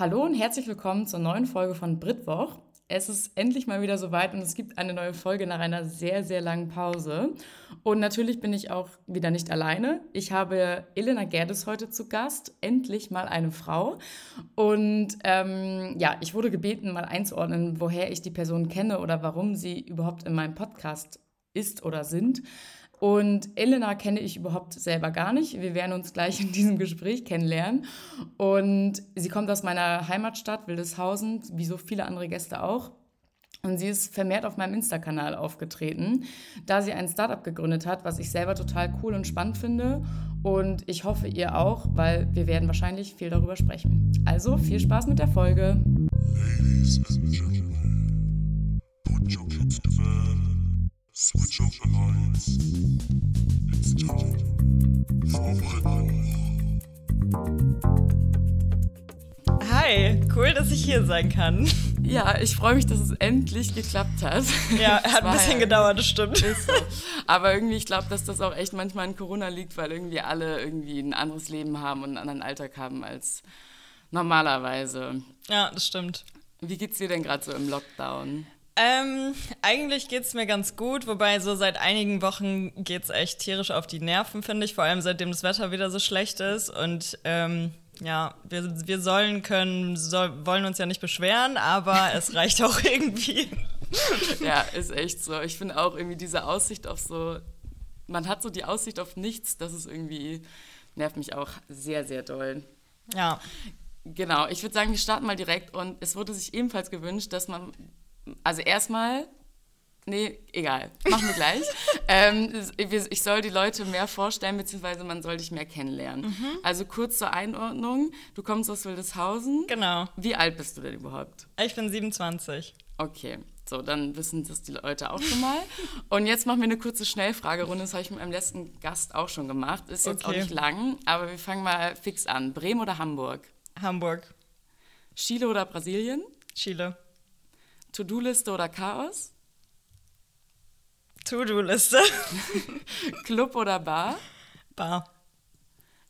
Hallo und herzlich willkommen zur neuen Folge von Britwoch. Es ist endlich mal wieder soweit und es gibt eine neue Folge nach einer sehr, sehr langen Pause. Und natürlich bin ich auch wieder nicht alleine. Ich habe Elena Gerdes heute zu Gast, endlich mal eine Frau. Und ähm, ja, ich wurde gebeten, mal einzuordnen, woher ich die Person kenne oder warum sie überhaupt in meinem Podcast ist oder sind. Und Elena kenne ich überhaupt selber gar nicht. Wir werden uns gleich in diesem Gespräch kennenlernen. Und sie kommt aus meiner Heimatstadt Wildeshausen, wie so viele andere Gäste auch. Und sie ist vermehrt auf meinem Insta-Kanal aufgetreten, da sie ein Startup gegründet hat, was ich selber total cool und spannend finde. Und ich hoffe, ihr auch, weil wir werden wahrscheinlich viel darüber sprechen. Also viel Spaß mit der Folge. Ladies and Gentlemen, put your kids to bed. Switch off the lights. It's time for Hi, cool, dass ich hier sein kann. Ja, ich freue mich, dass es endlich geklappt hat. Ja, hat ein bisschen gedauert, das stimmt. So. Aber irgendwie, ich glaube, dass das auch echt manchmal an Corona liegt, weil irgendwie alle irgendwie ein anderes Leben haben und einen anderen Alltag haben als normalerweise. Ja, das stimmt. Wie geht's dir denn gerade so im Lockdown? Ähm, eigentlich geht es mir ganz gut, wobei so seit einigen Wochen geht es echt tierisch auf die Nerven, finde ich, vor allem seitdem das Wetter wieder so schlecht ist. Und ähm, ja, wir, wir sollen können, soll, wollen uns ja nicht beschweren, aber es reicht auch irgendwie. ja, ist echt so. Ich finde auch irgendwie diese Aussicht auf so, man hat so die Aussicht auf nichts, das ist irgendwie, nervt mich auch sehr, sehr doll. Ja. Genau, ich würde sagen, wir starten mal direkt und es wurde sich ebenfalls gewünscht, dass man also erstmal, nee, egal, machen wir gleich. ähm, ich soll die Leute mehr vorstellen, beziehungsweise man soll dich mehr kennenlernen. Mhm. Also kurz zur Einordnung, du kommst aus Wildeshausen. Genau. Wie alt bist du denn überhaupt? Ich bin 27. Okay, so, dann wissen das die Leute auch schon mal. Und jetzt machen wir eine kurze Schnellfragerunde. Das habe ich mit meinem letzten Gast auch schon gemacht. Ist jetzt okay. auch nicht lang, aber wir fangen mal fix an. Bremen oder Hamburg? Hamburg. Chile oder Brasilien? Chile. To-Do-Liste oder Chaos? To-Do-Liste. Club oder Bar? Bar.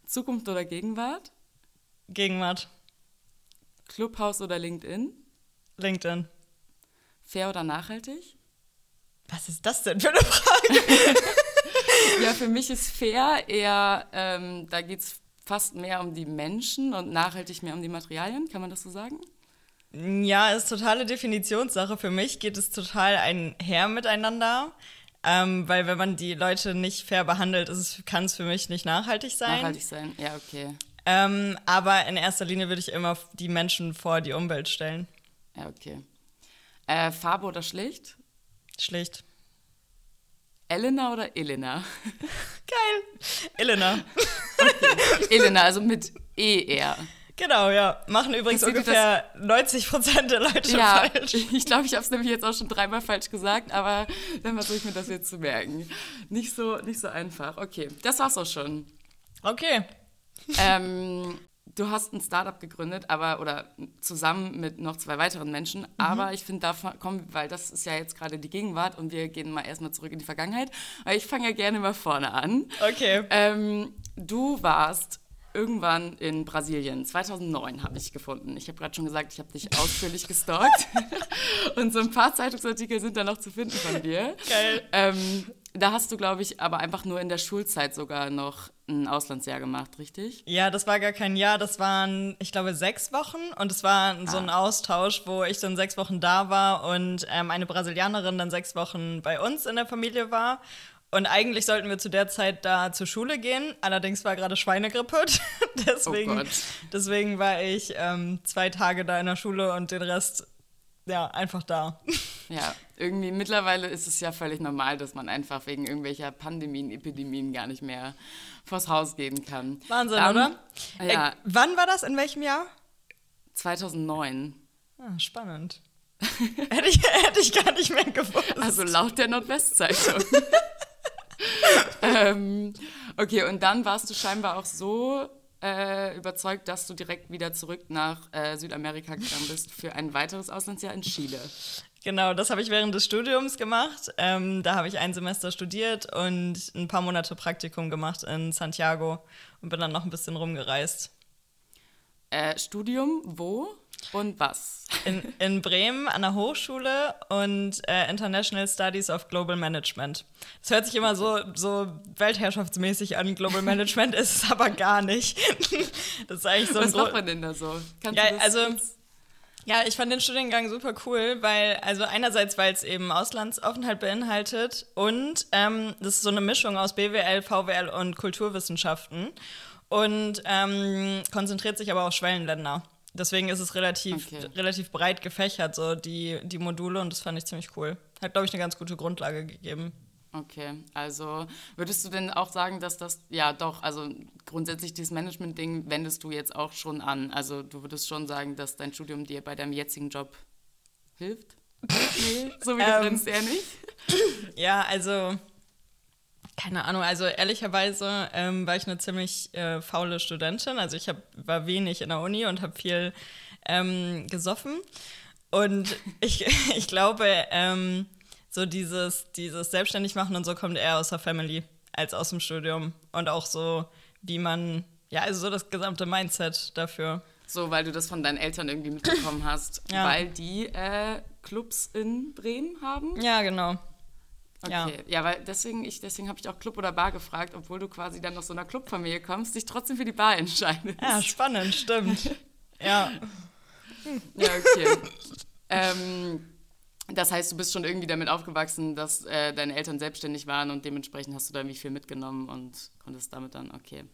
Zukunft oder Gegenwart? Gegenwart. Clubhouse oder LinkedIn? LinkedIn. Fair oder nachhaltig? Was ist das denn für eine Frage? ja, für mich ist fair eher, ähm, da geht es fast mehr um die Menschen und nachhaltig mehr um die Materialien. Kann man das so sagen? Ja, ist totale Definitionssache. Für mich geht es total einher miteinander. Ähm, weil wenn man die Leute nicht fair behandelt, kann es für mich nicht nachhaltig sein. Nachhaltig sein, ja, okay. Ähm, aber in erster Linie würde ich immer die Menschen vor die Umwelt stellen. Ja, okay. Äh, Farbe oder schlicht? Schlicht. Elena oder Elena? Geil. Elena. Okay. Elena, also mit E-R. Genau, ja. Machen übrigens ungefähr 90 Prozent der Leute ja, falsch. Ich glaube, ich habe es nämlich jetzt auch schon dreimal falsch gesagt, aber dann versuche ich mir das jetzt zu merken. Nicht so, nicht so einfach. Okay, das war's auch schon. Okay. Ähm, du hast ein Startup gegründet, aber oder zusammen mit noch zwei weiteren Menschen. Mhm. Aber ich finde, da kommen, weil das ist ja jetzt gerade die Gegenwart und wir gehen mal erstmal zurück in die Vergangenheit. Weil ich fange ja gerne mal vorne an. Okay. Ähm, du warst irgendwann in Brasilien. 2009 habe ich gefunden. Ich habe gerade schon gesagt, ich habe dich ausführlich gestalkt. und so ein paar Zeitungsartikel sind da noch zu finden von dir. Geil. Ähm, da hast du, glaube ich, aber einfach nur in der Schulzeit sogar noch ein Auslandsjahr gemacht, richtig? Ja, das war gar kein Jahr, das waren, ich glaube, sechs Wochen und es war ah. so ein Austausch, wo ich dann sechs Wochen da war und ähm, eine Brasilianerin dann sechs Wochen bei uns in der Familie war. Und eigentlich sollten wir zu der Zeit da zur Schule gehen. Allerdings war gerade Schweinegrippe. deswegen, oh deswegen war ich ähm, zwei Tage da in der Schule und den Rest ja einfach da. Ja, irgendwie mittlerweile ist es ja völlig normal, dass man einfach wegen irgendwelcher Pandemien, Epidemien gar nicht mehr vors Haus gehen kann. Wahnsinn, Dann, oder? Ja. Äh, wann war das? In welchem Jahr? 2009. Ah, spannend. hätte, ich, hätte ich gar nicht mehr gewusst. Also laut der Nordwestzeitung. ähm, okay, und dann warst du scheinbar auch so äh, überzeugt, dass du direkt wieder zurück nach äh, Südamerika gegangen bist für ein weiteres Auslandsjahr in Chile. Genau, das habe ich während des Studiums gemacht. Ähm, da habe ich ein Semester studiert und ein paar Monate Praktikum gemacht in Santiago und bin dann noch ein bisschen rumgereist. Äh, Studium, wo und was? In, in Bremen an der Hochschule und äh, International Studies of Global Management. Das hört sich immer so, so weltherrschaftsmäßig an, Global Management ist es aber gar nicht. das ist eigentlich so Was macht man denn da so? Kannst ja, also ja, ich fand den Studiengang super cool, weil, also einerseits, weil es eben Auslandsaufenthalt beinhaltet und ähm, das ist so eine Mischung aus BWL, VWL und Kulturwissenschaften und ähm, konzentriert sich aber auf Schwellenländer. Deswegen ist es relativ, okay. relativ breit gefächert, so die, die Module, und das fand ich ziemlich cool. Hat, glaube ich, eine ganz gute Grundlage gegeben. Okay, also würdest du denn auch sagen, dass das, ja doch, also grundsätzlich dieses Management-Ding wendest du jetzt auch schon an. Also du würdest schon sagen, dass dein Studium dir bei deinem jetzigen Job hilft? nee, so wie du ähm, grinst eher nicht? Ja, also keine Ahnung, also ehrlicherweise ähm, war ich eine ziemlich äh, faule Studentin. Also ich hab, war wenig in der Uni und habe viel ähm, gesoffen. Und ich, ich glaube, ähm, so dieses, dieses Selbstständig machen und so kommt eher aus der Family als aus dem Studium. Und auch so, wie man, ja, also so das gesamte Mindset dafür. So, weil du das von deinen Eltern irgendwie mitbekommen hast, ja. weil die äh, Clubs in Bremen haben? Ja, genau. Okay, ja, ja weil deswegen, deswegen habe ich auch Club oder Bar gefragt, obwohl du quasi dann aus so einer Clubfamilie kommst, dich trotzdem für die Bar entscheidest. Ja, spannend, stimmt. ja. Ja, okay. ähm, das heißt, du bist schon irgendwie damit aufgewachsen, dass äh, deine Eltern selbstständig waren und dementsprechend hast du da irgendwie viel mitgenommen und konntest damit dann, okay.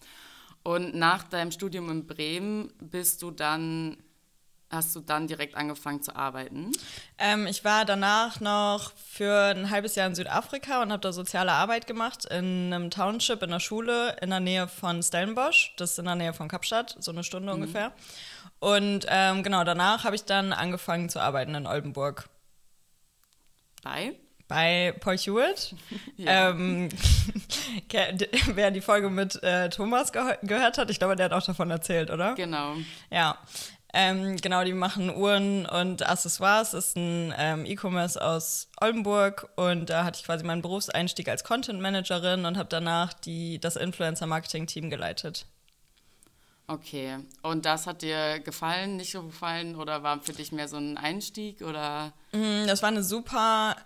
Und nach deinem Studium in Bremen bist du dann, hast du dann direkt angefangen zu arbeiten? Ähm, ich war danach noch für ein halbes Jahr in Südafrika und habe da soziale Arbeit gemacht in einem Township in der Schule in der Nähe von Stellenbosch. Das ist in der Nähe von Kapstadt, so eine Stunde mhm. ungefähr. Und ähm, genau, danach habe ich dann angefangen zu arbeiten in Oldenburg. Bei? Bei Paul Hewitt. ja. ähm, wer die Folge mit äh, Thomas ge gehört hat, ich glaube, der hat auch davon erzählt, oder? Genau. Ja. Ähm, genau, die machen Uhren und Accessoires. Das ist ein ähm, E-Commerce aus Oldenburg und da hatte ich quasi meinen Berufseinstieg als Content Managerin und habe danach die, das Influencer-Marketing-Team geleitet. Okay, und das hat dir gefallen, nicht so gefallen oder war für dich mehr so ein Einstieg oder? Mm, das war eine super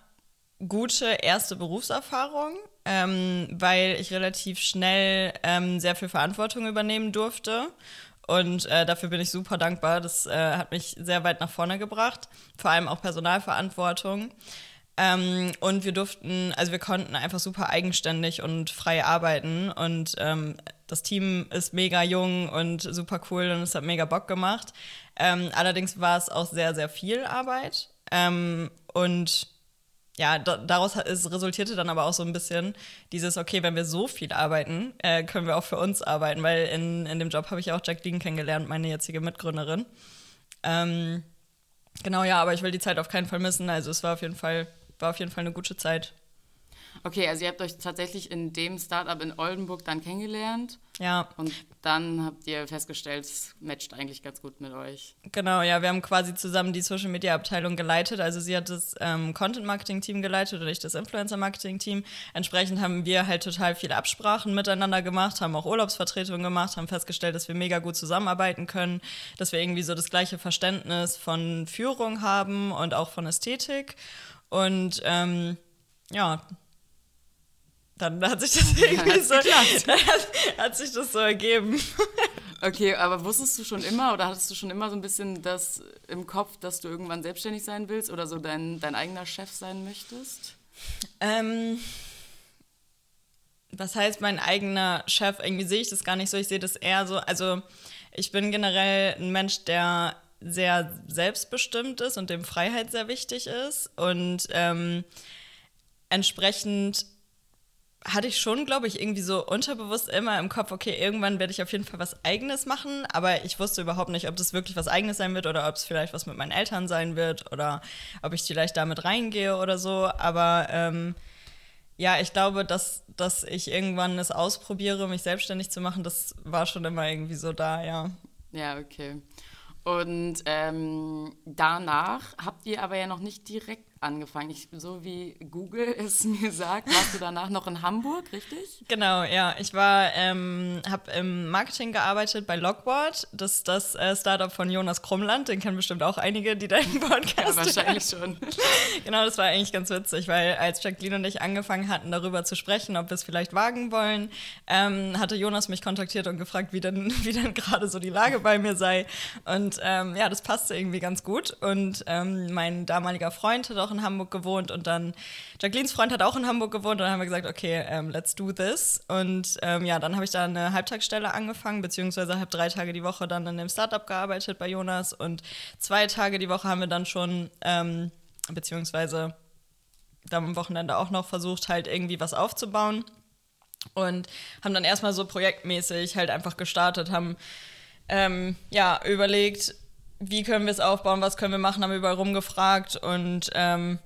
gute erste Berufserfahrung, ähm, weil ich relativ schnell ähm, sehr viel Verantwortung übernehmen durfte. Und äh, dafür bin ich super dankbar. Das äh, hat mich sehr weit nach vorne gebracht. Vor allem auch Personalverantwortung. Ähm, und wir durften, also wir konnten einfach super eigenständig und frei arbeiten. Und ähm, das Team ist mega jung und super cool und es hat mega Bock gemacht. Ähm, allerdings war es auch sehr, sehr viel Arbeit. Ähm, und ja, da, daraus ist, resultierte dann aber auch so ein bisschen dieses, okay, wenn wir so viel arbeiten, äh, können wir auch für uns arbeiten, weil in, in dem Job habe ich auch Jacqueline kennengelernt, meine jetzige Mitgründerin. Ähm, genau, ja, aber ich will die Zeit auf keinen Fall missen. Also es war auf jeden Fall war auf jeden Fall eine gute Zeit. Okay, also ihr habt euch tatsächlich in dem Startup in Oldenburg dann kennengelernt. Ja. Dann habt ihr festgestellt, es matcht eigentlich ganz gut mit euch. Genau, ja, wir haben quasi zusammen die Social Media Abteilung geleitet. Also sie hat das ähm, Content Marketing Team geleitet und ich das Influencer Marketing Team. Entsprechend haben wir halt total viele Absprachen miteinander gemacht, haben auch Urlaubsvertretungen gemacht, haben festgestellt, dass wir mega gut zusammenarbeiten können, dass wir irgendwie so das gleiche Verständnis von Führung haben und auch von Ästhetik. Und ähm, ja, dann hat sich das irgendwie so, hat, hat sich das so ergeben. Okay, aber wusstest du schon immer oder hattest du schon immer so ein bisschen das im Kopf, dass du irgendwann selbstständig sein willst oder so dein, dein eigener Chef sein möchtest? Ähm, was heißt mein eigener Chef? Irgendwie sehe ich das gar nicht so. Ich sehe das eher so, also ich bin generell ein Mensch, der sehr selbstbestimmt ist und dem Freiheit sehr wichtig ist. Und ähm, entsprechend hatte ich schon, glaube ich, irgendwie so unterbewusst immer im Kopf, okay, irgendwann werde ich auf jeden Fall was Eigenes machen, aber ich wusste überhaupt nicht, ob das wirklich was Eigenes sein wird oder ob es vielleicht was mit meinen Eltern sein wird oder ob ich vielleicht damit reingehe oder so. Aber ähm, ja, ich glaube, dass, dass ich irgendwann es ausprobiere, mich selbstständig zu machen, das war schon immer irgendwie so da, ja. Ja, okay. Und ähm, danach habt ihr aber ja noch nicht direkt angefangen. Ich, so wie Google es mir sagt, warst du danach noch in Hamburg, richtig? Genau, ja. Ich war, ähm, habe im Marketing gearbeitet bei Logboard. Das ist das äh, Startup von Jonas Krummland. Den kennen bestimmt auch einige, die deinen Podcast Ja, wahrscheinlich schon. genau, das war eigentlich ganz witzig, weil als Jacqueline und ich angefangen hatten, darüber zu sprechen, ob wir es vielleicht wagen wollen, ähm, hatte Jonas mich kontaktiert und gefragt, wie denn, wie denn gerade so die Lage bei mir sei. Und ähm, ja, das passte irgendwie ganz gut. Und ähm, mein damaliger Freund hat auch in Hamburg gewohnt und dann Jacquelines Freund hat auch in Hamburg gewohnt und dann haben wir gesagt, okay, ähm, let's do this. Und ähm, ja, dann habe ich da eine Halbtagsstelle angefangen, beziehungsweise habe drei Tage die Woche dann in dem Startup gearbeitet bei Jonas und zwei Tage die Woche haben wir dann schon, ähm, beziehungsweise dann am Wochenende auch noch versucht, halt irgendwie was aufzubauen und haben dann erstmal so projektmäßig halt einfach gestartet, haben ähm, ja überlegt, wie können wir es aufbauen, was können wir machen, haben überall rumgefragt und ähm,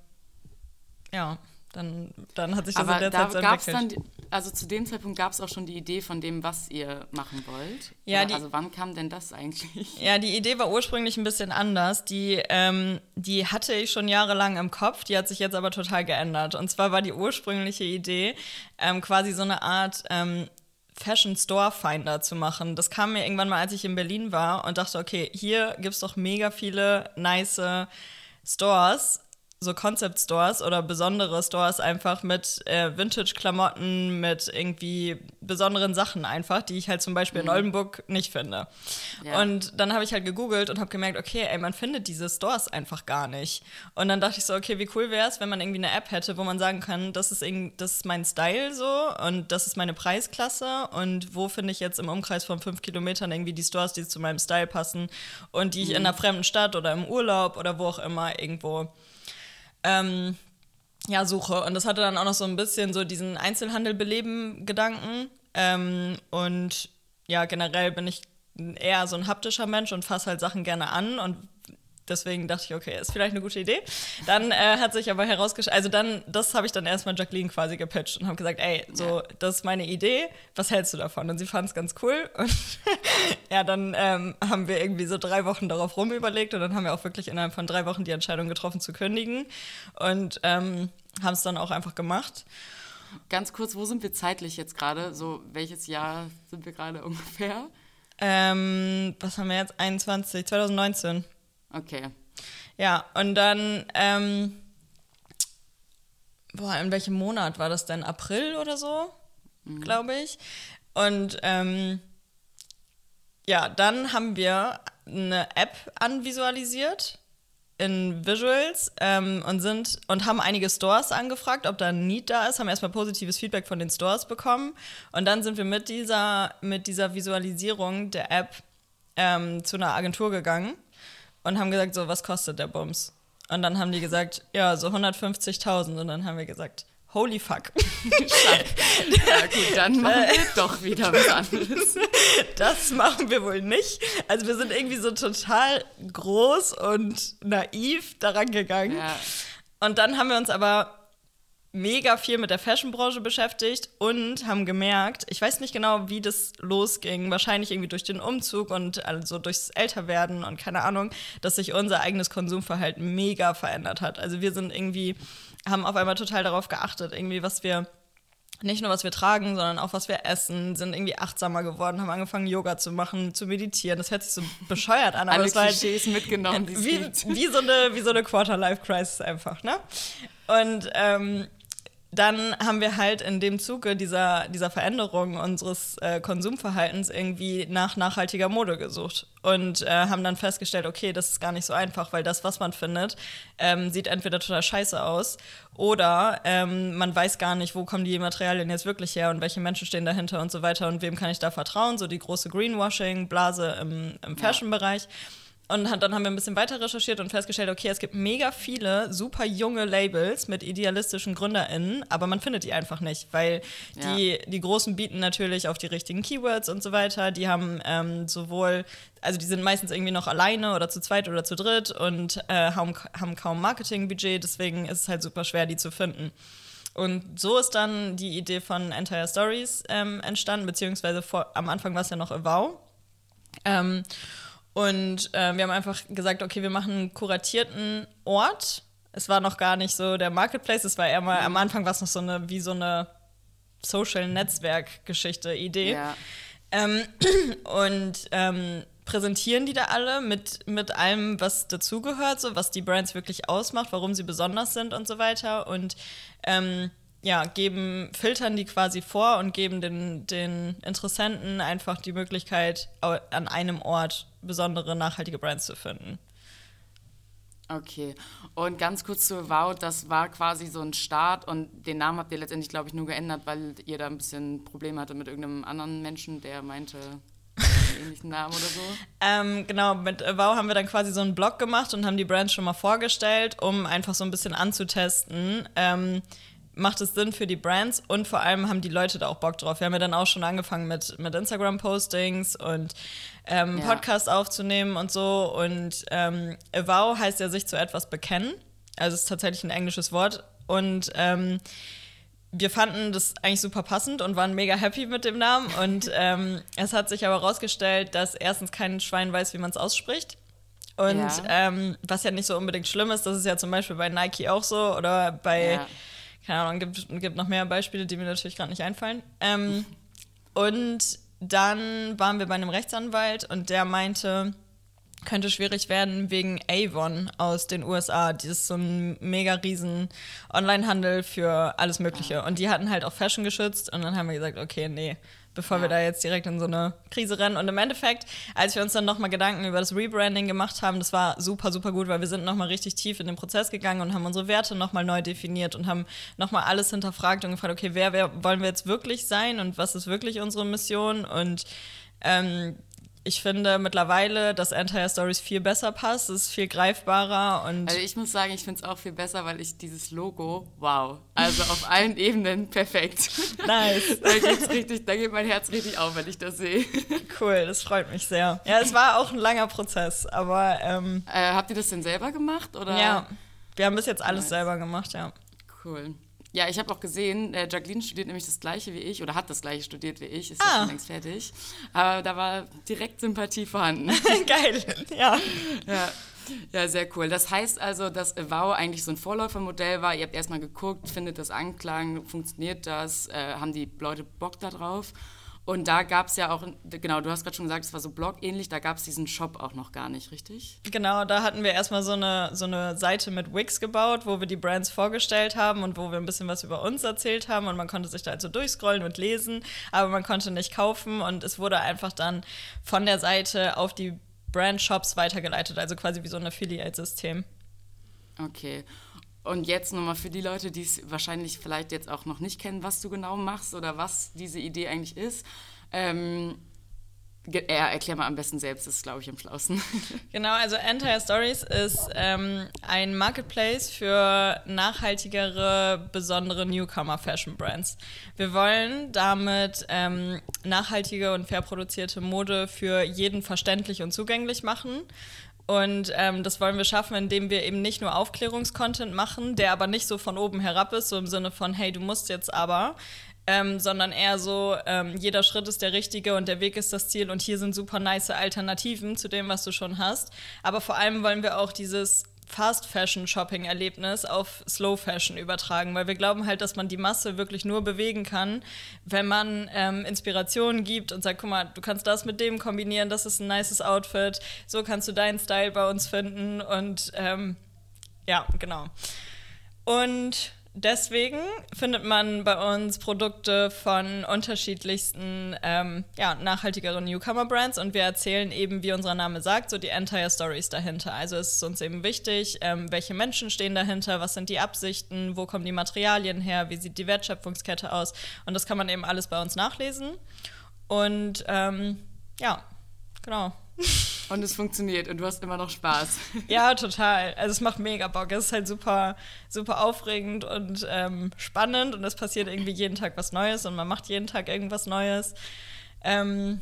ja, dann, dann hat sich das Aber in der da Zeit so entwickelt. dann, also zu dem Zeitpunkt gab es auch schon die Idee von dem, was ihr machen wollt. Ja, die- also wann kam denn das eigentlich? Ja, die Idee war ursprünglich ein bisschen anders. Die, ähm, die hatte ich schon jahrelang im Kopf, die hat sich jetzt aber total geändert. Und zwar war die ursprüngliche Idee, ähm, quasi so eine Art ähm, Fashion Store Finder zu machen. Das kam mir irgendwann mal, als ich in Berlin war und dachte, okay, hier gibt es doch mega viele nice Stores, so Concept Stores oder besondere Stores einfach mit äh, Vintage-Klamotten, mit irgendwie besonderen Sachen einfach, die ich halt zum Beispiel in Oldenburg nicht finde. Ja. Und dann habe ich halt gegoogelt und habe gemerkt, okay, ey, man findet diese Stores einfach gar nicht. Und dann dachte ich so, okay, wie cool wäre es, wenn man irgendwie eine App hätte, wo man sagen kann, das ist, das ist mein Style so und das ist meine Preisklasse und wo finde ich jetzt im Umkreis von fünf Kilometern irgendwie die Stores, die zu meinem Style passen und die ich in einer fremden Stadt oder im Urlaub oder wo auch immer irgendwo ähm, ja, suche. Und das hatte dann auch noch so ein bisschen so diesen Einzelhandel beleben Gedanken. Ähm, und ja, generell bin ich eher so ein haptischer Mensch und fasse halt Sachen gerne an und deswegen dachte ich, okay, ist vielleicht eine gute Idee. Dann äh, hat sich aber herausgestellt, also dann, das habe ich dann erstmal Jacqueline quasi gepitcht und habe gesagt, ey, so, das ist meine Idee, was hältst du davon? Und sie fand es ganz cool und ja, dann ähm, haben wir irgendwie so drei Wochen darauf rumüberlegt und dann haben wir auch wirklich innerhalb von drei Wochen die Entscheidung getroffen zu kündigen und ähm, haben es dann auch einfach gemacht. Ganz kurz, wo sind wir zeitlich jetzt gerade? So, welches Jahr sind wir gerade ungefähr? Ähm, was haben wir jetzt? 21, 2019. Okay. Ja, und dann, ähm, boah, in welchem Monat war das denn? April oder so, glaube ich. Und ähm, ja, dann haben wir eine App anvisualisiert in Visuals ähm, und sind und haben einige Stores angefragt, ob da ein Need da ist, haben erstmal positives Feedback von den Stores bekommen und dann sind wir mit dieser, mit dieser Visualisierung der App ähm, zu einer Agentur gegangen und haben gesagt, so, was kostet der Bums? Und dann haben die gesagt, ja, so 150.000 und dann haben wir gesagt, holy fuck. Ja, gut, dann machen wir doch wieder was anderes. Das machen wir wohl nicht. Also wir sind irgendwie so total groß und naiv daran gegangen. Ja. Und dann haben wir uns aber mega viel mit der Fashionbranche beschäftigt und haben gemerkt, ich weiß nicht genau, wie das losging, wahrscheinlich irgendwie durch den Umzug und also durchs Älterwerden und keine Ahnung, dass sich unser eigenes Konsumverhalten mega verändert hat. Also wir sind irgendwie, haben auf einmal total darauf geachtet, irgendwie was wir nicht nur was wir tragen, sondern auch was wir essen, sind irgendwie achtsamer geworden, haben angefangen Yoga zu machen, zu meditieren. Das hört sich so bescheuert an, aber Alle es war halt, Klischees mitgenommen, die es wie, wie so eine, wie so eine Quarter-Life-Crisis einfach, ne? Und ähm, dann haben wir halt in dem Zuge dieser, dieser Veränderung unseres äh, Konsumverhaltens irgendwie nach nachhaltiger Mode gesucht und äh, haben dann festgestellt, okay, das ist gar nicht so einfach, weil das, was man findet, ähm, sieht entweder total scheiße aus oder ähm, man weiß gar nicht, wo kommen die Materialien jetzt wirklich her und welche Menschen stehen dahinter und so weiter und wem kann ich da vertrauen, so die große Greenwashing-Blase im, im Fashion-Bereich. Und dann haben wir ein bisschen weiter recherchiert und festgestellt, okay, es gibt mega viele super junge Labels mit idealistischen GründerInnen, aber man findet die einfach nicht, weil die, die Großen bieten natürlich auf die richtigen Keywords und so weiter. Die haben ähm, sowohl, also die sind meistens irgendwie noch alleine oder zu zweit oder zu dritt und äh, haben, haben kaum Marketingbudget, deswegen ist es halt super schwer, die zu finden. Und so ist dann die Idee von Entire Stories ähm, entstanden, beziehungsweise vor, am Anfang war es ja noch Avow. Ähm, und äh, wir haben einfach gesagt, okay, wir machen einen kuratierten Ort Es war noch gar nicht so der Marketplace, es war eher mal, am Anfang war es noch so eine, wie so eine Social-Netzwerk-Geschichte, Idee. Ja. Ähm, und ähm, präsentieren die da alle mit, mit allem, was dazugehört, so was die Brands wirklich ausmacht, warum sie besonders sind und so weiter. Und ähm, ja, geben, filtern die quasi vor und geben den, den Interessenten einfach die Möglichkeit, an einem Ort besondere nachhaltige Brands zu finden. Okay. Und ganz kurz zu Wow, das war quasi so ein Start und den Namen habt ihr letztendlich, glaube ich, nur geändert, weil ihr da ein bisschen Probleme hatte mit irgendeinem anderen Menschen, der meinte einen ähnlichen Namen oder so. Ähm, genau, mit Wow haben wir dann quasi so einen Blog gemacht und haben die Brands schon mal vorgestellt, um einfach so ein bisschen anzutesten. Ähm, macht es Sinn für die Brands und vor allem haben die Leute da auch Bock drauf. Wir haben ja dann auch schon angefangen mit, mit Instagram-Postings und ähm, ja. Podcasts aufzunehmen und so. Und ähm, Avow heißt ja sich zu etwas bekennen. Also es ist tatsächlich ein englisches Wort. Und ähm, wir fanden das eigentlich super passend und waren mega happy mit dem Namen. Und ähm, es hat sich aber herausgestellt, dass erstens kein Schwein weiß, wie man es ausspricht. Und ja. Ähm, was ja nicht so unbedingt schlimm ist, das ist ja zum Beispiel bei Nike auch so oder bei ja keine Ahnung, gibt, gibt noch mehr Beispiele, die mir natürlich gerade nicht einfallen. Ähm, und dann waren wir bei einem Rechtsanwalt und der meinte, könnte schwierig werden wegen Avon aus den USA. Die ist so ein mega riesen Onlinehandel für alles Mögliche. Und die hatten halt auch Fashion geschützt und dann haben wir gesagt, okay, nee, bevor ja. wir da jetzt direkt in so eine Krise rennen. Und im Endeffekt, als wir uns dann nochmal Gedanken über das Rebranding gemacht haben, das war super, super gut, weil wir sind nochmal richtig tief in den Prozess gegangen und haben unsere Werte nochmal neu definiert und haben nochmal alles hinterfragt und gefragt, okay, wer, wer wollen wir jetzt wirklich sein und was ist wirklich unsere Mission? Und ähm, ich finde mittlerweile, dass Entire Stories viel besser passt, es ist viel greifbarer und. Also ich muss sagen, ich finde es auch viel besser, weil ich dieses Logo, wow, also auf allen Ebenen perfekt. Nice. da geht's richtig, da geht mein Herz richtig auf, wenn ich das sehe. Cool, das freut mich sehr. Ja, es war auch ein langer Prozess, aber. Ähm, äh, habt ihr das denn selber gemacht oder? Ja, wir haben bis jetzt alles nice. selber gemacht, ja. Cool. Ja, ich habe auch gesehen, äh, Jacqueline studiert nämlich das gleiche wie ich oder hat das gleiche studiert wie ich, ist ah. ja schon längst fertig. Aber da war direkt Sympathie vorhanden. Geil, ja. ja. Ja, sehr cool. Das heißt also, dass Avow eigentlich so ein Vorläufermodell war. Ihr habt erstmal geguckt, findet das Anklang, funktioniert das, äh, haben die Leute Bock darauf? Und da gab es ja auch, genau, du hast gerade schon gesagt, es war so Blog-ähnlich, da gab es diesen Shop auch noch gar nicht, richtig? Genau, da hatten wir erstmal so eine, so eine Seite mit Wix gebaut, wo wir die Brands vorgestellt haben und wo wir ein bisschen was über uns erzählt haben und man konnte sich da also durchscrollen und lesen, aber man konnte nicht kaufen und es wurde einfach dann von der Seite auf die Brand-Shops weitergeleitet, also quasi wie so ein Affiliate-System. Okay. Und jetzt nochmal für die Leute, die es wahrscheinlich vielleicht jetzt auch noch nicht kennen, was du genau machst oder was diese Idee eigentlich ist. Ähm, ja, erklär mal am besten selbst, das ist, glaube ich, am schlausten. Genau, also Entire Stories ist ähm, ein Marketplace für nachhaltigere, besondere Newcomer-Fashion-Brands. Wir wollen damit ähm, nachhaltige und fair produzierte Mode für jeden verständlich und zugänglich machen. Und ähm, das wollen wir schaffen, indem wir eben nicht nur Aufklärungskontent machen, der aber nicht so von oben herab ist, so im Sinne von, hey, du musst jetzt aber, ähm, sondern eher so, ähm, jeder Schritt ist der richtige und der Weg ist das Ziel und hier sind super nice Alternativen zu dem, was du schon hast. Aber vor allem wollen wir auch dieses Fast Fashion Shopping Erlebnis auf Slow Fashion übertragen, weil wir glauben halt, dass man die Masse wirklich nur bewegen kann, wenn man ähm, Inspirationen gibt und sagt, guck mal, du kannst das mit dem kombinieren, das ist ein nices Outfit, so kannst du deinen Style bei uns finden und ähm, ja, genau. Und deswegen findet man bei uns Produkte von unterschiedlichsten, ähm, ja, nachhaltigeren Newcomer-Brands und wir erzählen eben, wie unser Name sagt, so die entire Stories dahinter. Also es ist uns eben wichtig, ähm, welche Menschen stehen dahinter, was sind die Absichten, wo kommen die Materialien her, wie sieht die Wertschöpfungskette aus und das kann man eben alles bei uns nachlesen. Und ähm, ja, genau. Und es funktioniert und du hast immer noch Spaß. Ja, total. Also es macht mega Bock. Es ist halt super, super aufregend und ähm, spannend und es passiert irgendwie jeden Tag was Neues und man macht jeden Tag irgendwas Neues. Ähm,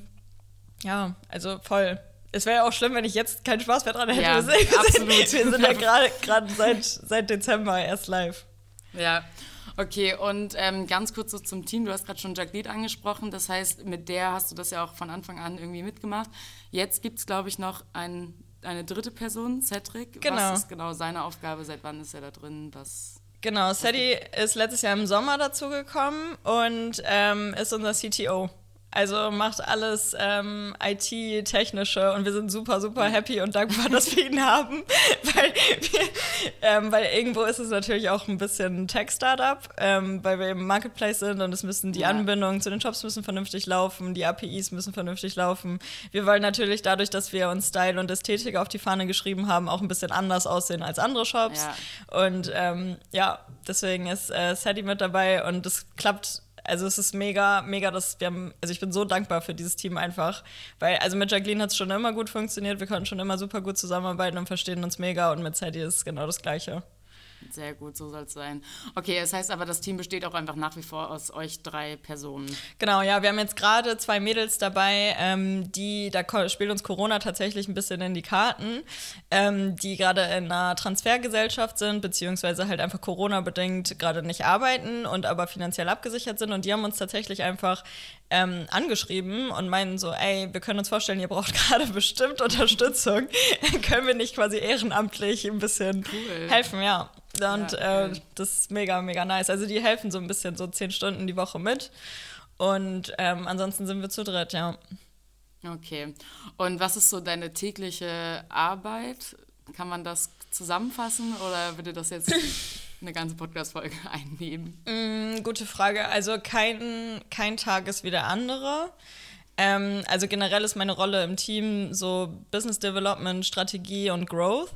ja, also voll. Es wäre ja auch schlimm, wenn ich jetzt keinen Spaß mehr dran hätte. Ja, wir absolut. wir sind ja gerade seit, seit Dezember erst live. Ja, Okay, und ähm, ganz kurz so zum Team. Du hast gerade schon Jacqueline angesprochen. Das heißt, mit der hast du das ja auch von Anfang an irgendwie mitgemacht. Jetzt gibt es, glaube ich, noch einen eine dritte Person, Cedric. Genau. Was ist genau seine Aufgabe? Seit wann ist er da drin? Was Genau, Sadie ist letztes Jahr im Sommer dazugekommen und ähm, ist unser CTO. Also macht alles ähm, IT-technische und wir sind super, super happy und dankbar, dass wir ihn haben, weil, wir, ähm, weil irgendwo ist es natürlich auch ein bisschen Tech-Startup, ähm, weil wir im Marketplace sind und es müssen die Ja. Anbindungen zu den Shops müssen vernünftig laufen, die APIs müssen vernünftig laufen. Wir wollen natürlich dadurch, dass wir uns Style und Ästhetik auf die Fahne geschrieben haben, auch ein bisschen anders aussehen als andere Shops. Ja. Und ähm, ja, deswegen ist äh, Sadie mit dabei und es klappt. Also es ist mega, mega, dass wir haben, also ich bin so dankbar für dieses Team einfach, weil also mit Jacqueline hat es schon immer gut funktioniert, wir konnten schon immer super gut zusammenarbeiten und verstehen uns mega und mit Sadie ist genau das Gleiche. Sehr gut, so soll es sein. Okay, das heißt aber, das Team besteht auch einfach nach wie vor aus euch drei Personen. Genau, ja, wir haben jetzt gerade zwei Mädels dabei, ähm, die, da spielt uns Corona tatsächlich ein bisschen in die Karten, ähm, die gerade in einer Transfergesellschaft sind, beziehungsweise halt einfach Corona-bedingt gerade nicht arbeiten und aber finanziell abgesichert sind. Und die haben uns tatsächlich einfach ähm, angeschrieben und meinen so, ey, wir können uns vorstellen, ihr braucht gerade bestimmt Unterstützung. können wir nicht quasi ehrenamtlich ein bisschen Cool. helfen, ja. Und Ja, äh, das ist mega, mega nice. Also die helfen so ein bisschen, so zehn Stunden die Woche mit. Und ähm, ansonsten sind wir zu dritt, ja. Okay. Und was ist so deine tägliche Arbeit? Kann man das zusammenfassen oder würde das jetzt eine ganze Podcast-Folge einnehmen? Mm, gute Frage. Also kein, kein Tag ist wie der andere. Ähm, also generell ist meine Rolle im Team so Business Development, Strategie und Growth.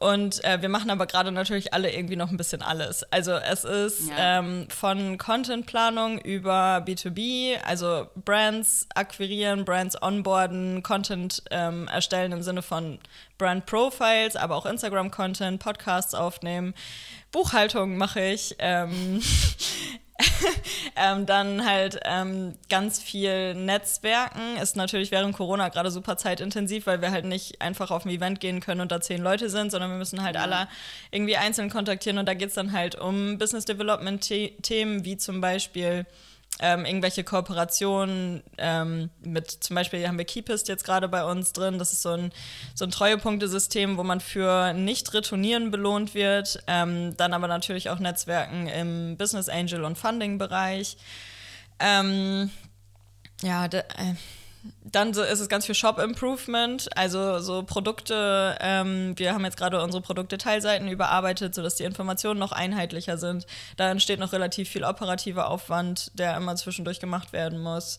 Und äh, wir machen aber gerade natürlich alle irgendwie noch ein bisschen alles. Also es ist Ja. ähm, von Contentplanung über B2B, also Brands akquirieren, Brands onboarden, Content ähm, erstellen im Sinne von Brand Profiles, aber auch Instagram-Content, Podcasts aufnehmen. Buchhaltung mache ich. Ähm, ähm, dann halt ähm, ganz viel Netzwerken. Ist natürlich während Corona gerade super zeitintensiv, weil wir halt nicht einfach auf ein Event gehen können und da zehn Leute sind, sondern wir müssen halt alle irgendwie einzeln kontaktieren und da geht es dann halt um Business Development-Themen, wie zum Beispiel ähm, irgendwelche Kooperationen ähm, mit, zum Beispiel haben wir Keepist jetzt gerade bei uns drin. Das ist so ein, so ein Treuepunktesystem, wo man für Nicht-Retournieren belohnt wird. Ähm, dann aber natürlich auch Netzwerken im Business Angel und Funding-Bereich. Ähm, ja, da, äh, dann so ist es ganz viel Shop Improvement, also so Produkte. Ähm, wir haben jetzt gerade unsere Produkte-Teilseiten überarbeitet, sodass die Informationen noch einheitlicher sind. Da entsteht noch relativ viel operativer Aufwand, der immer zwischendurch gemacht werden muss.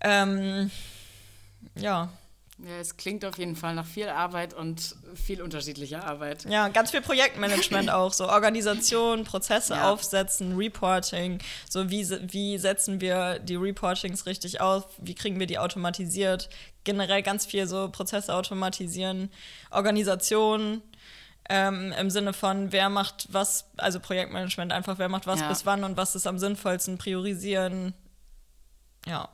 Ähm, ja. Ja, es klingt auf jeden Fall nach viel Arbeit und viel unterschiedlicher Arbeit. Ja, ganz viel Projektmanagement auch, so Organisation, Prozesse Ja. aufsetzen, Reporting, so wie, wie setzen wir die Reportings richtig auf, wie kriegen wir die automatisiert, generell ganz viel so Prozesse automatisieren, Organisation ähm, im Sinne von, wer macht was, also Projektmanagement einfach, wer macht was Ja. bis wann und was ist am sinnvollsten, priorisieren, ja.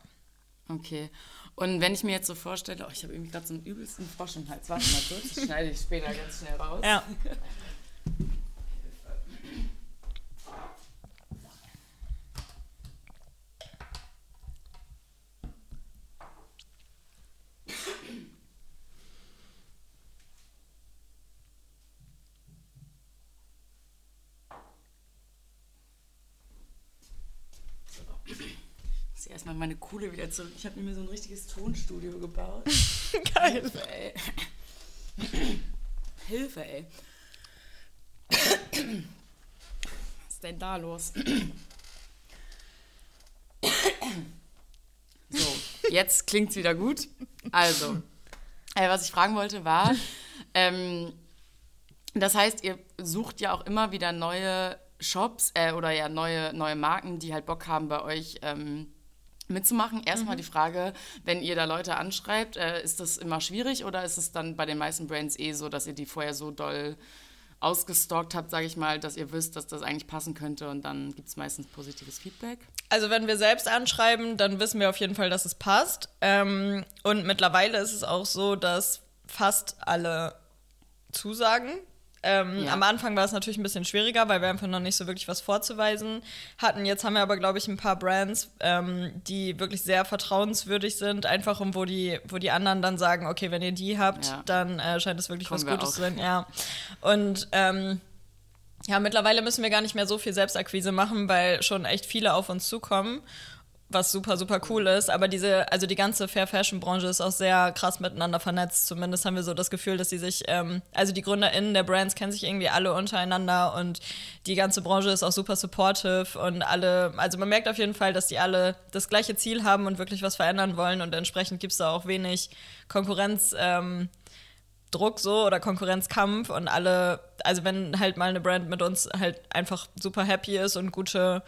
Okay. Und wenn ich mir jetzt so vorstelle, oh, ich habe irgendwie gerade so einen übelsten Frosch im Hals. Warte mal kurz, das schneide ich später ganz schnell raus. Ja. erstmal meine Kohle wieder zurück. Ich habe mir so ein richtiges Tonstudio gebaut. Geil. Hilfe, ey. Hilfe, ey. Was ist denn da los? So, jetzt klingt's wieder gut. Also, äh, was ich fragen wollte war, ähm, das heißt, ihr sucht ja auch immer wieder neue Shops äh, oder ja neue, neue Marken, die halt Bock haben, bei euch ähm, mitzumachen. Erstmal die Frage, wenn ihr da Leute anschreibt, äh, ist das immer schwierig oder ist es dann bei den meisten Brands eh so, dass ihr die vorher so doll ausgestalkt habt, sage ich mal, dass ihr wisst, dass das eigentlich passen könnte und dann gibt es meistens positives Feedback? Also wenn wir selbst anschreiben, dann wissen wir auf jeden Fall, dass es passt. Ähm, und mittlerweile ist es auch so, dass fast alle zusagen. Ähm, ja. Am Anfang war es natürlich ein bisschen schwieriger, weil wir einfach noch nicht so wirklich was vorzuweisen hatten. Jetzt haben wir aber, glaube ich, ein paar Brands, ähm, die wirklich sehr vertrauenswürdig sind, einfach um wo die, wo die anderen dann sagen, okay, wenn ihr die habt, ja. dann äh, scheint es wirklich Kommen was Gutes zu sein. Ja. Und ähm, ja, mittlerweile müssen wir gar nicht mehr so viel Selbstakquise machen, weil schon echt viele auf uns zukommen was super, super cool ist. Aber diese, also die ganze Fair Fashion Branche ist auch sehr krass miteinander vernetzt. Zumindest haben wir so das Gefühl, dass sie sich, ähm, also die GründerInnen der Brands kennen sich irgendwie alle untereinander und die ganze Branche ist auch super supportive und alle, also man merkt auf jeden Fall, dass die alle das gleiche Ziel haben und wirklich was verändern wollen und entsprechend gibt es da auch wenig Konkurrenz. Ähm, Druck so oder Konkurrenzkampf und alle, also wenn halt mal eine Brand mit uns halt einfach super happy ist und gute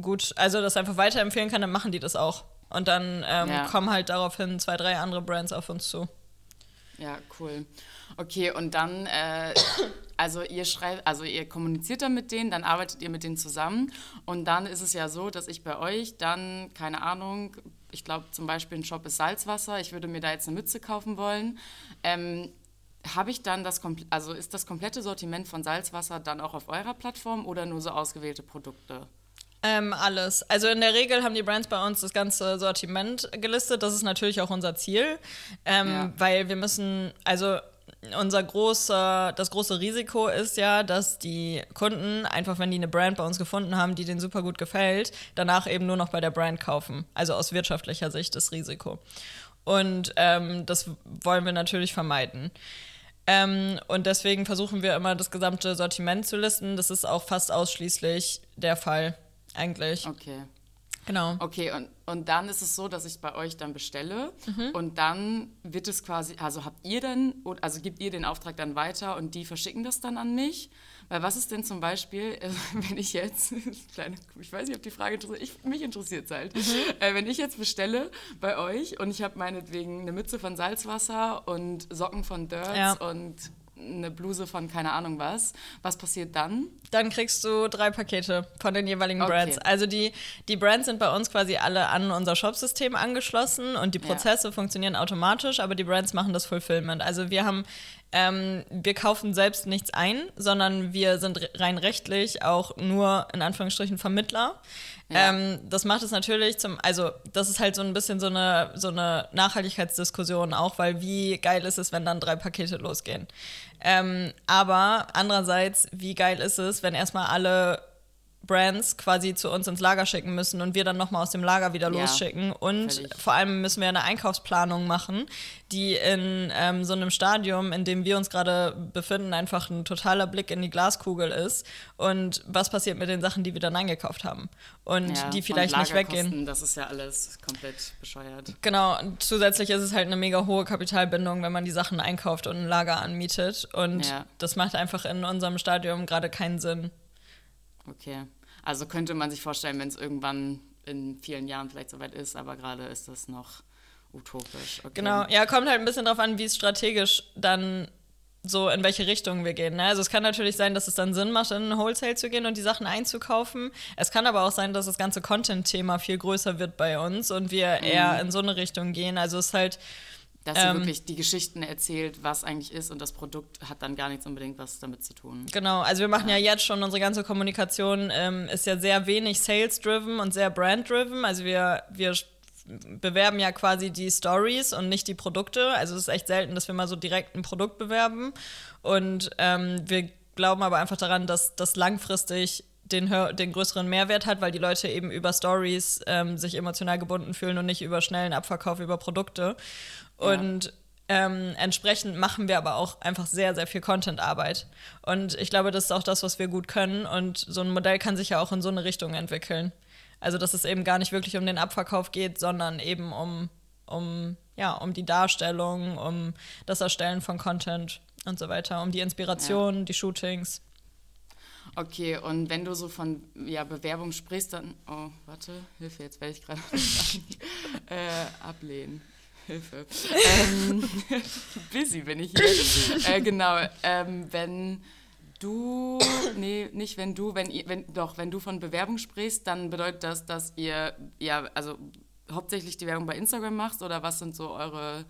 gut, also das einfach weiterempfehlen kann, dann machen die das auch. Und dann ähm, ja. kommen halt daraufhin zwei, drei andere Brands auf uns zu. Ja, cool. Okay, und dann, äh, also ihr schreibt, also ihr kommuniziert dann mit denen, dann arbeitet ihr mit denen zusammen und dann ist es ja so, dass ich bei euch dann, keine Ahnung, ich glaube zum Beispiel ein Shop ist Salzwasser, ich würde mir da jetzt eine Mütze kaufen wollen. Ähm, habe ich dann das, also ist das komplette Sortiment von Salzwasser dann auch auf eurer Plattform oder nur so ausgewählte Produkte? Ähm, alles. Also in der Regel haben die Brands bei uns das ganze Sortiment gelistet. Das ist natürlich auch unser Ziel, ähm, ja. weil wir müssen, also unser großer, das große Risiko ist ja, dass die Kunden einfach, wenn die eine Brand bei uns gefunden haben, die denen super gut gefällt, danach eben nur noch bei der Brand kaufen. Also aus wirtschaftlicher Sicht das Risiko. Und ähm, das wollen wir natürlich vermeiden. Ähm, und deswegen versuchen wir immer das gesamte Sortiment zu listen. Das ist auch fast ausschließlich der Fall eigentlich. Okay. Genau. Okay, und, und dann ist es so, dass ich bei euch dann bestelle mhm. und dann wird es quasi, also habt ihr dann, also gibt ihr den Auftrag dann weiter und die verschicken das dann an mich? Weil was ist denn zum Beispiel, wenn ich jetzt, kleine, ich weiß nicht, ob die Frage interessiert, ich, mich interessiert es halt, mhm. äh, wenn ich jetzt bestelle bei euch und ich habe meinetwegen eine Mütze von Salzwasser und Socken von Dirts ja. und eine Bluse von keine Ahnung was. Was passiert dann? Dann kriegst du drei Pakete von den jeweiligen okay. Brands. Also die, die Brands sind bei uns quasi alle an unser Shopsystem angeschlossen und die Prozesse ja. funktionieren automatisch, aber die Brands machen das Fulfillment. Also wir haben ähm, wir kaufen selbst nichts ein, sondern wir sind rein rechtlich auch nur in Anführungsstrichen Vermittler. Ja. Ähm, das macht es natürlich zum, also das ist halt so ein bisschen so eine, so eine Nachhaltigkeitsdiskussion auch, weil wie geil ist es, wenn dann drei Pakete losgehen. Ähm, aber andererseits, wie geil ist es, wenn erstmal alle Brands quasi zu uns ins Lager schicken müssen und wir dann nochmal aus dem Lager wieder ja, losschicken. Und völlig. vor allem müssen wir eine Einkaufsplanung machen, die in ähm, so einem Stadium, in dem wir uns gerade befinden, einfach ein totaler Blick in die Glaskugel ist. Und was passiert mit den Sachen, die wir dann eingekauft haben und ja, die vielleicht nicht weggehen. Das ist ja alles komplett bescheuert. Genau, und zusätzlich ist es halt eine mega hohe Kapitalbindung, wenn man die Sachen einkauft und ein Lager anmietet. Und ja. das macht einfach in unserem Stadium gerade keinen Sinn. Okay. Also könnte man sich vorstellen, wenn es irgendwann in vielen Jahren vielleicht soweit ist, aber gerade ist das noch utopisch. Okay. Genau, ja, kommt halt ein bisschen darauf an, wie es strategisch dann so in welche Richtung wir gehen. Ne? Also es kann natürlich sein, dass es dann Sinn macht, in Wholesale zu gehen und die Sachen einzukaufen. Es kann aber auch sein, dass das ganze Content-Thema viel größer wird bei uns und wir mhm. eher in so eine Richtung gehen. Also es ist halt dass sie ähm, wirklich die Geschichten erzählt, was eigentlich ist und das Produkt hat dann gar nichts unbedingt was damit zu tun. Genau, also wir machen ja, ja jetzt schon, unsere ganze Kommunikation ähm, ist ja sehr wenig sales-driven und sehr brand-driven. Also wir, wir bewerben ja quasi die Stories und nicht die Produkte. Also es ist echt selten, dass wir mal so direkt ein Produkt bewerben. Und ähm, wir glauben aber einfach daran, dass das langfristig den, den größeren Mehrwert hat, weil die Leute eben über Stories ähm, sich emotional gebunden fühlen und nicht über schnellen Abverkauf über Produkte. Und ähm, entsprechend machen wir aber auch einfach sehr, sehr viel Content-Arbeit. Und ich glaube, das ist auch das, was wir gut können. Und so ein Modell kann sich ja auch in so eine Richtung entwickeln. Also, dass es eben gar nicht wirklich um den Abverkauf geht, sondern eben um, um, ja, um die Darstellung, um das Erstellen von Content und so weiter, um die Inspiration, ja. die Shootings. Okay, und wenn du so von ja, Bewerbung sprichst, dann. Oh, warte, Hilfe, jetzt werde ich gerade äh, ablehnen. Hilfe. ähm, busy bin ich hier. äh, genau. Ähm, wenn du, nee, nicht wenn du, wenn ihr, wenn, doch, wenn du von Bewerbung sprichst, dann bedeutet das, dass ihr, ja, also hauptsächlich die Werbung bei Instagram macht oder was sind so eure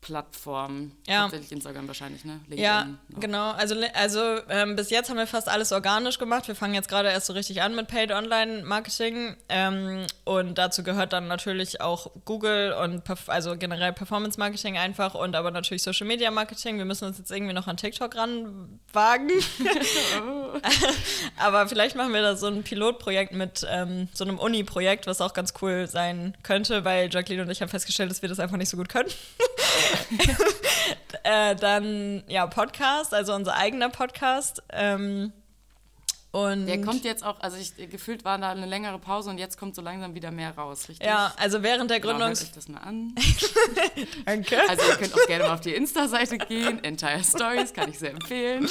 Plattformen. Ja. Hauptsächlich Instagram wahrscheinlich, ne? LinkedIn, Ja, noch. genau. Also, also ähm, bis jetzt haben wir fast alles organisch gemacht. Wir fangen jetzt gerade erst so richtig an mit Paid Online Marketing. Ähm, und dazu gehört dann natürlich auch Google und perf also generell Performance Marketing einfach und aber natürlich Social Media Marketing. Wir müssen uns jetzt irgendwie noch an TikTok ranwagen. aber vielleicht machen wir da so ein Pilotprojekt mit ähm, so einem Uni-Projekt, was auch ganz cool sein könnte, weil Jacqueline und ich haben festgestellt, dass wir das einfach nicht so gut können. äh, dann, ja, Podcast, also unser eigener Podcast. Ähm, und Der kommt jetzt auch, also ich, gefühlt war da eine längere Pause und jetzt kommt so langsam wieder mehr raus, richtig? ja, also während der Genau, hört Gründungs... euch das mal an. Danke. Also ihr könnt auch gerne mal auf die Insta-Seite gehen. Entire Stories kann ich sehr empfehlen.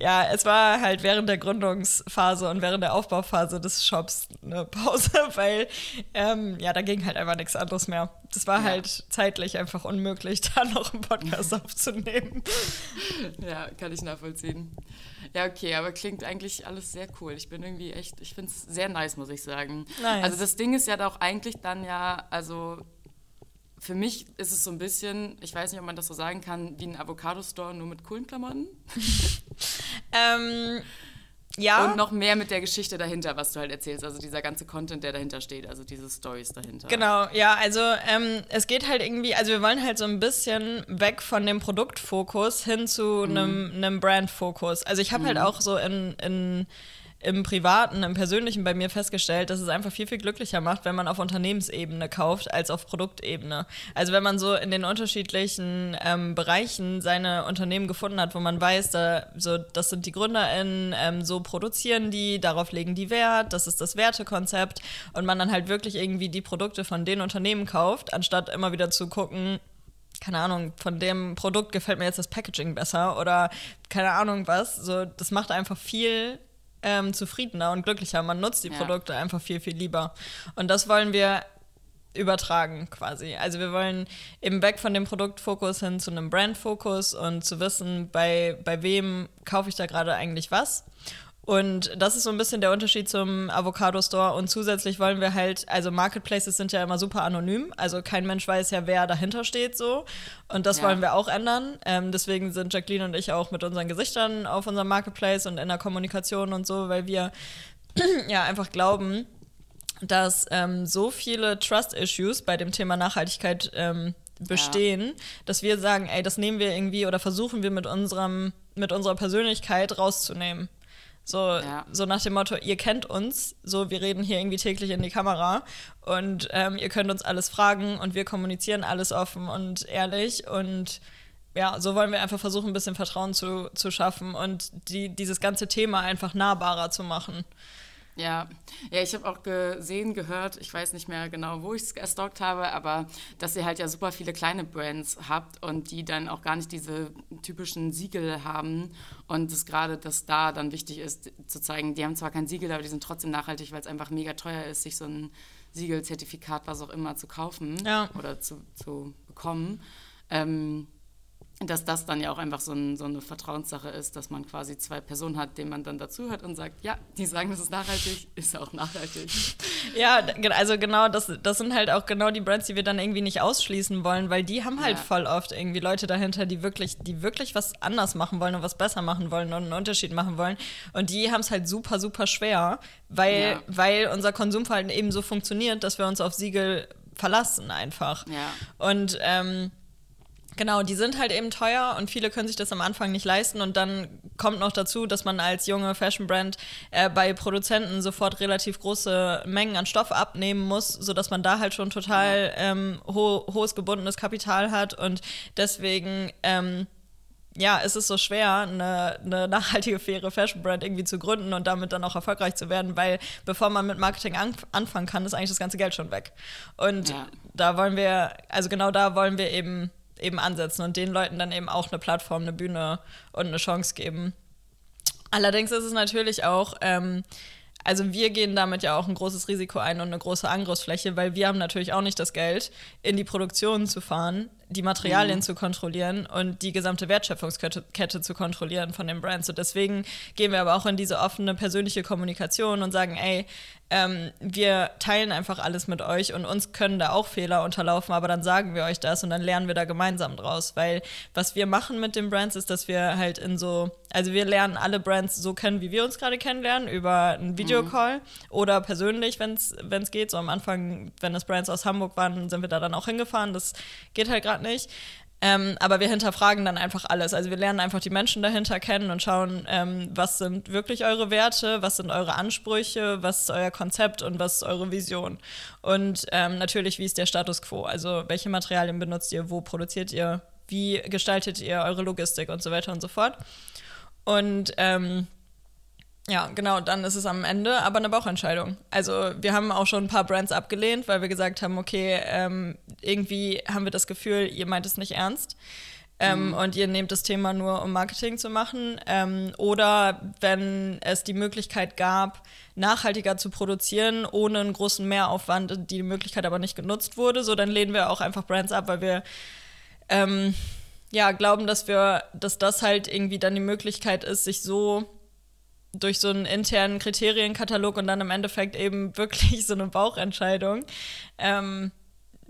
Ja, es war halt während der Gründungsphase und während der Aufbauphase des Shops eine Pause, weil ähm, ja, da ging halt einfach nichts anderes mehr. Das war Ja. halt zeitlich einfach unmöglich, da noch einen Podcast aufzunehmen. Ja, kann ich nachvollziehen. Ja, okay, aber klingt eigentlich alles sehr cool. Ich bin irgendwie echt, ich finde es sehr nice, muss ich sagen. Nice. Also das Ding ist ja auch eigentlich dann ja, also für mich ist es so ein bisschen, ich weiß nicht, ob man das so sagen kann, wie ein Avocado-Store nur mit coolen Klamotten. Ähm, ja. Und noch mehr mit der Geschichte dahinter, was du halt erzählst. Also dieser ganze Content, der dahinter steht, also diese Stories dahinter. Genau, ja, also ähm, es geht halt irgendwie, also wir wollen halt so ein bisschen weg von dem Produktfokus hin zu einem einem Brandfokus. Also ich habe halt auch so in, in im Privaten, im Persönlichen bei mir festgestellt, dass es einfach viel, viel glücklicher macht, wenn man auf Unternehmensebene kauft, als auf Produktebene. Also wenn man so in den unterschiedlichen ähm, Bereichen seine Unternehmen gefunden hat, wo man weiß, da, so, das sind die GründerInnen, ähm, so produzieren die, darauf legen die Wert, das ist das Wertekonzept und man dann halt wirklich irgendwie die Produkte von den Unternehmen kauft, anstatt immer wieder zu gucken, keine Ahnung, von dem Produkt gefällt mir jetzt das Packaging besser oder keine Ahnung was. So, das macht einfach viel ähm, zufriedener und glücklicher. Man nutzt die Ja. Produkte einfach viel, viel lieber. Und das wollen wir übertragen quasi. Also wir wollen eben weg von dem Produktfokus hin zu einem Brandfokus und zu wissen, bei, bei wem kaufe ich da gerade eigentlich was. Und das ist so ein bisschen der Unterschied zum Avocado Store. Und zusätzlich wollen wir halt, also Marketplaces sind ja immer super anonym. Also kein Mensch weiß ja, wer dahinter steht so. Und das Ja. wollen wir auch ändern. Ähm, deswegen sind Jacqueline und ich auch mit unseren Gesichtern auf unserem Marketplace und in der Kommunikation und so, weil wir ja einfach glauben, dass ähm, so viele Trust-Issues bei dem Thema Nachhaltigkeit ähm, bestehen, dass wir sagen, ey, das nehmen wir irgendwie oder versuchen wir mit unserem, mit unserer Persönlichkeit rauszunehmen. So, Ja. so nach dem Motto, ihr kennt uns, so wir reden hier irgendwie täglich in die Kamera und ähm, ihr könnt uns alles fragen und wir kommunizieren alles offen und ehrlich und ja, so wollen wir einfach versuchen, ein bisschen Vertrauen zu, zu schaffen und die, dieses ganze Thema einfach nahbarer zu machen. Ja, ja, ich habe auch gesehen, gehört, ich weiß nicht mehr genau, wo ich es gestalkt habe, aber dass ihr halt ja super viele kleine Brands habt und die dann auch gar nicht diese typischen Siegel haben und es gerade, dass da dann wichtig ist, zu zeigen, die haben zwar kein Siegel, aber die sind trotzdem nachhaltig, weil es einfach mega teuer ist, sich so ein Siegel, Zertifikat, was auch immer zu kaufen Ja. oder zu, zu bekommen. Ähm, dass das dann ja auch einfach so, ein, so eine Vertrauenssache ist, dass man quasi zwei Personen hat, denen man dann dazuhört und sagt, ja, die sagen, das ist nachhaltig, ist auch nachhaltig. Ja, also genau, das, das sind halt auch genau die Brands, die wir dann irgendwie nicht ausschließen wollen, weil die haben halt Ja. voll oft irgendwie Leute dahinter, die wirklich, die wirklich was anders machen wollen und was besser machen wollen und einen Unterschied machen wollen. Und die haben es halt super, super schwer, weil, Ja. weil unser Konsumverhalten eben so funktioniert, dass wir uns auf Siegel verlassen einfach. Ja. Und ähm, Genau, die sind halt eben teuer und viele können sich das am Anfang nicht leisten. Und dann kommt noch dazu, dass man als junge Fashion-Brand äh, bei Produzenten sofort relativ große Mengen an Stoff abnehmen muss, sodass man da halt schon total ähm, ho hohes gebundenes Kapital hat. Und deswegen, ähm, ja, ist es so schwer, eine, eine nachhaltige, faire Fashion-Brand irgendwie zu gründen und damit dann auch erfolgreich zu werden, weil bevor man mit Marketing an anfangen kann, ist eigentlich das ganze Geld schon weg. Und Ja. da wollen wir, also genau da wollen wir eben eben ansetzen und den Leuten dann eben auch eine Plattform, eine Bühne und eine Chance geben. Allerdings ist es natürlich auch, ähm, also wir gehen damit ja auch ein großes Risiko ein und eine große Angriffsfläche, weil wir haben natürlich auch nicht das Geld, in die Produktion zu fahren, die Materialien zu kontrollieren und die gesamte Wertschöpfungskette Kette zu kontrollieren von den Brands. Und deswegen gehen wir aber auch in diese offene persönliche Kommunikation und sagen, ey, ähm, wir teilen einfach alles mit euch und uns können da auch Fehler unterlaufen, aber dann sagen wir euch das und dann lernen wir da gemeinsam draus. Weil was wir machen mit den Brands ist, dass wir halt in so, also wir lernen alle Brands so kennen, wie wir uns gerade kennenlernen, über einen Videocall mhm. oder persönlich, wenn es geht. So am Anfang, wenn es Brands aus Hamburg waren, sind wir da dann auch hingefahren. Das geht halt gerade nicht. Ähm, aber wir hinterfragen dann einfach alles. Also wir lernen einfach die Menschen dahinter kennen und schauen, ähm, was sind wirklich eure Werte, was sind eure Ansprüche, was ist euer Konzept und was ist eure Vision. Und ähm, natürlich, wie ist der Status quo? Also welche Materialien benutzt ihr, wo produziert ihr, wie gestaltet ihr eure Logistik und so weiter und so fort. Und ähm, ja, genau, dann ist es am Ende aber eine Bauchentscheidung. Also wir haben auch schon ein paar Brands abgelehnt, weil wir gesagt haben, okay, ähm, irgendwie haben wir das Gefühl, ihr meint es nicht ernst. Ähm, mhm. Und ihr nehmt das Thema nur, um Marketing zu machen. Ähm, oder wenn es die Möglichkeit gab, nachhaltiger zu produzieren, ohne einen großen Mehraufwand, die Möglichkeit aber nicht genutzt wurde, so dann lehnen wir auch einfach Brands ab, weil wir ähm, ja glauben, dass wir, dass das halt irgendwie dann die Möglichkeit ist, sich so durch so einen internen Kriterienkatalog und dann im Endeffekt eben wirklich so eine Bauchentscheidung, ähm,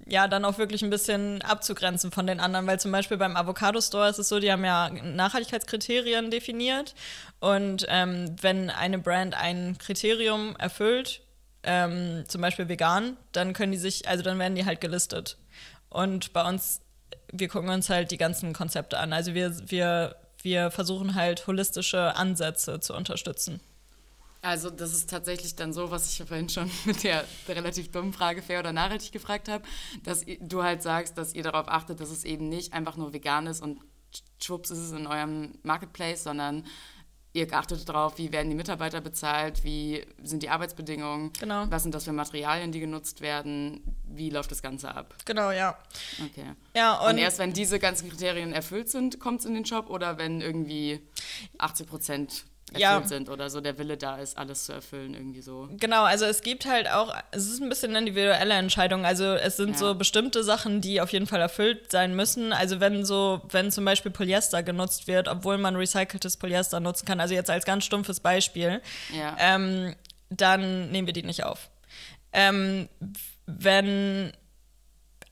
ja, dann auch wirklich ein bisschen abzugrenzen von den anderen, weil zum Beispiel beim Avocado Store ist es so, die haben ja Nachhaltigkeitskriterien definiert und ähm, wenn eine Brand ein Kriterium erfüllt, ähm, zum Beispiel vegan, dann können die sich, also dann werden die halt gelistet. Und bei uns, wir gucken uns halt die ganzen Konzepte an. Also wir, wir wir versuchen halt holistische Ansätze zu unterstützen. Also das ist tatsächlich dann so, was ich vorhin schon mit der, der relativ dummen Frage fair oder nachhaltig gefragt habe, dass du halt sagst, dass ihr darauf achtet, dass es eben nicht einfach nur vegan ist und schwupps ist es in eurem Marketplace, sondern ihr achtet darauf, wie werden die Mitarbeiter bezahlt, wie sind die Arbeitsbedingungen, genau. was sind das für Materialien, die genutzt werden, wie läuft das Ganze ab. Genau, ja. Okay. Ja, und, und erst wenn diese ganzen Kriterien erfüllt sind, kommt es in den Shop oder wenn irgendwie 80 Prozent erfüllt ja. sind oder so der Wille da ist, alles zu erfüllen, irgendwie so. Genau, also es gibt halt auch, es ist ein bisschen eine individuelle Entscheidung. Also es sind ja. so bestimmte Sachen, die auf jeden Fall erfüllt sein müssen. Also wenn so, wenn zum Beispiel Polyester genutzt wird, obwohl man recyceltes Polyester nutzen kann, also jetzt als ganz stumpfes Beispiel, ja. ähm, dann nehmen wir die nicht auf. Ähm, wenn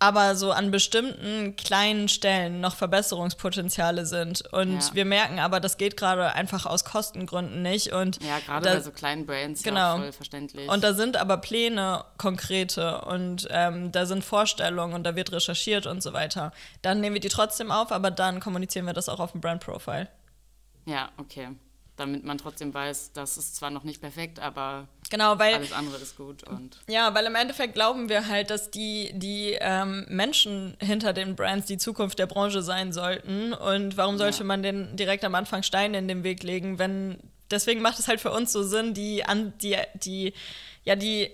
aber so an bestimmten kleinen Stellen noch Verbesserungspotenziale sind. Und ja. wir merken aber, das geht gerade einfach aus Kostengründen nicht. Und ja, gerade bei so kleinen Brands genau. ja voll verständlich. Und da sind aber Pläne konkrete und ähm, da sind Vorstellungen und da wird recherchiert und so weiter. Dann nehmen wir die trotzdem auf, aber dann kommunizieren wir das auch auf dem Brand Profile. Ja, okay damit man trotzdem weiß, das ist zwar noch nicht perfekt, aber genau, weil, alles andere ist gut. Und ja, weil im Endeffekt glauben wir halt, dass die, die ähm, Menschen hinter den Brands die Zukunft der Branche sein sollten. Und warum sollte ja. man denn direkt am Anfang Steine in den Weg legen, wenn deswegen macht es halt für uns so Sinn, die an die, die, ja, die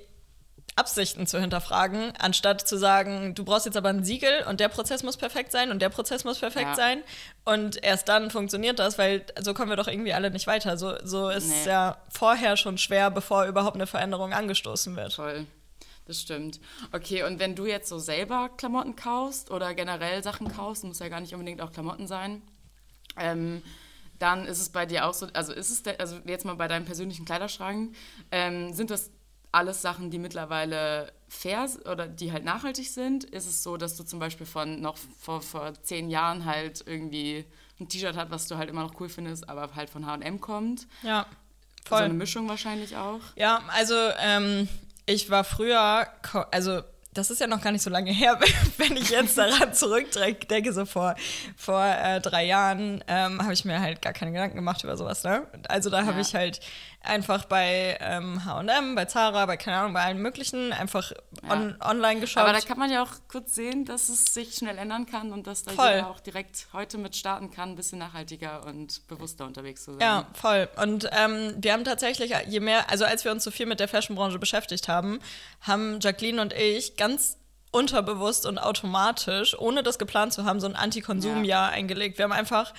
Absichten zu hinterfragen, anstatt zu sagen, du brauchst jetzt aber ein Siegel und der Prozess muss perfekt sein und der Prozess muss perfekt ja. sein. Und erst dann funktioniert das, weil so kommen wir doch irgendwie alle nicht weiter. So, so ist nee. es ja vorher schon schwer, bevor überhaupt eine Veränderung angestoßen wird. Toll. Das stimmt. Okay, und wenn du jetzt so selber Klamotten kaufst oder generell Sachen kaufst, muss ja gar nicht unbedingt auch Klamotten sein, ähm, dann ist es bei dir auch so, also ist es, also jetzt mal bei deinem persönlichen Kleiderschrank, ähm, sind das alles Sachen, die mittlerweile fair oder die halt nachhaltig sind, ist es so, dass du zum Beispiel von noch vor, vor zehn Jahren halt irgendwie ein T-Shirt hast, was du halt immer noch cool findest, aber halt von H&M kommt. Ja, voll. So eine Mischung wahrscheinlich auch. Ja, also ähm, ich war früher, also das ist ja noch gar nicht so lange her, wenn ich jetzt daran zurückdenke, so vor, vor äh, drei Jahren ähm, habe ich mir halt gar keine Gedanken gemacht über sowas. Ne? Also da habe ja. ich halt einfach bei ähm, H&M, bei Zara, bei keine Ahnung, bei allen möglichen einfach on, ja. online geschaut. Aber da kann man ja auch kurz sehen, dass es sich schnell ändern kann und dass da voll. jeder auch direkt heute mit starten kann, ein bisschen nachhaltiger und bewusster unterwegs zu sein. Ja, voll. Und ähm, wir haben tatsächlich, je mehr, also als wir uns so viel mit der Fashionbranche beschäftigt haben, haben Jacqueline und ich ganz unterbewusst und automatisch, ohne das geplant zu haben, so ein Anti-Konsum-Jahr ja. eingelegt. Wir haben einfach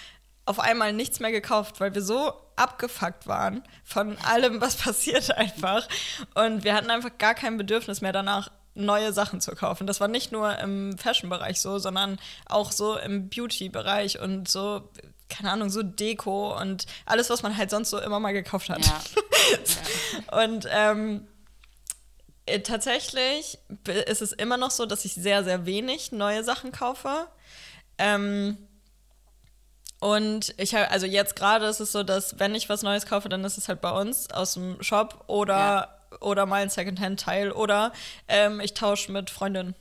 auf einmal nichts mehr gekauft, weil wir so abgefuckt waren von allem, was passiert einfach. Und wir hatten einfach gar kein Bedürfnis mehr danach, neue Sachen zu kaufen. Das war nicht nur im Fashion-Bereich so, sondern auch so im Beauty-Bereich und so, keine Ahnung, so Deko und alles, was man halt sonst so immer mal gekauft hat. Ja. ja. Und ähm, Äh, tatsächlich ist es immer noch so, dass ich sehr, sehr wenig neue Sachen kaufe. Ähm, und ich habe, also jetzt gerade ist es so, dass wenn ich was Neues kaufe, dann ist es halt bei uns aus dem Shop oder, ja. oder mal ein Secondhand-Teil oder ähm, ich tausche mit Freundinnen.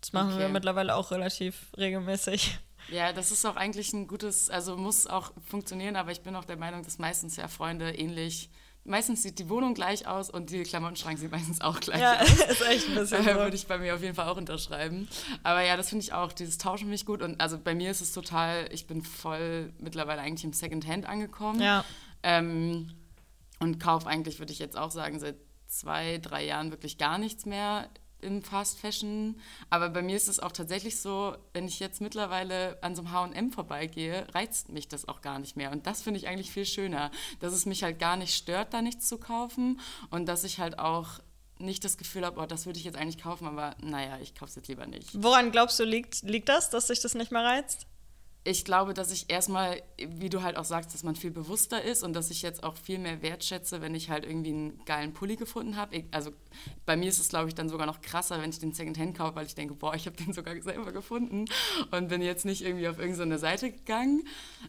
Das machen okay. wir mittlerweile auch relativ regelmäßig. Ja, das ist auch eigentlich ein gutes, also muss auch funktionieren, aber ich bin auch der Meinung, dass meistens ja Freunde ähnlich meistens sieht die Wohnung gleich aus und die Klamottenschrank sieht meistens auch gleich ja, aus. ist echt ein bisschen so. Würde ich bei mir auf jeden Fall auch unterschreiben. Aber ja, das finde ich auch, dieses Tauschen finde ich gut. Und also bei mir ist es total, ich bin voll mittlerweile eigentlich im Secondhand angekommen. Ja. Ähm, und kaufe eigentlich, würde ich jetzt auch sagen, seit zwei, drei Jahren wirklich gar nichts mehr im Fast Fashion. Aber bei mir ist es auch tatsächlich so, wenn ich jetzt mittlerweile an so einem HM vorbeigehe, reizt mich das auch gar nicht mehr. Und das finde ich eigentlich viel schöner, dass es mich halt gar nicht stört, da nichts zu kaufen und dass ich halt auch nicht das Gefühl habe, oh, das würde ich jetzt eigentlich kaufen, aber naja, ich kaufe es jetzt lieber nicht. Woran glaubst du, liegt, liegt das, dass sich das nicht mehr reizt? Ich glaube, dass ich erstmal, wie du halt auch sagst, dass man viel bewusster ist und dass ich jetzt auch viel mehr wertschätze, wenn ich halt irgendwie einen geilen Pulli gefunden habe. Also bei mir ist es, glaube ich, dann sogar noch krasser, wenn ich den Secondhand kaufe, weil ich denke, boah, ich habe den sogar selber gefunden und bin jetzt nicht irgendwie auf irgendeine Seite gegangen.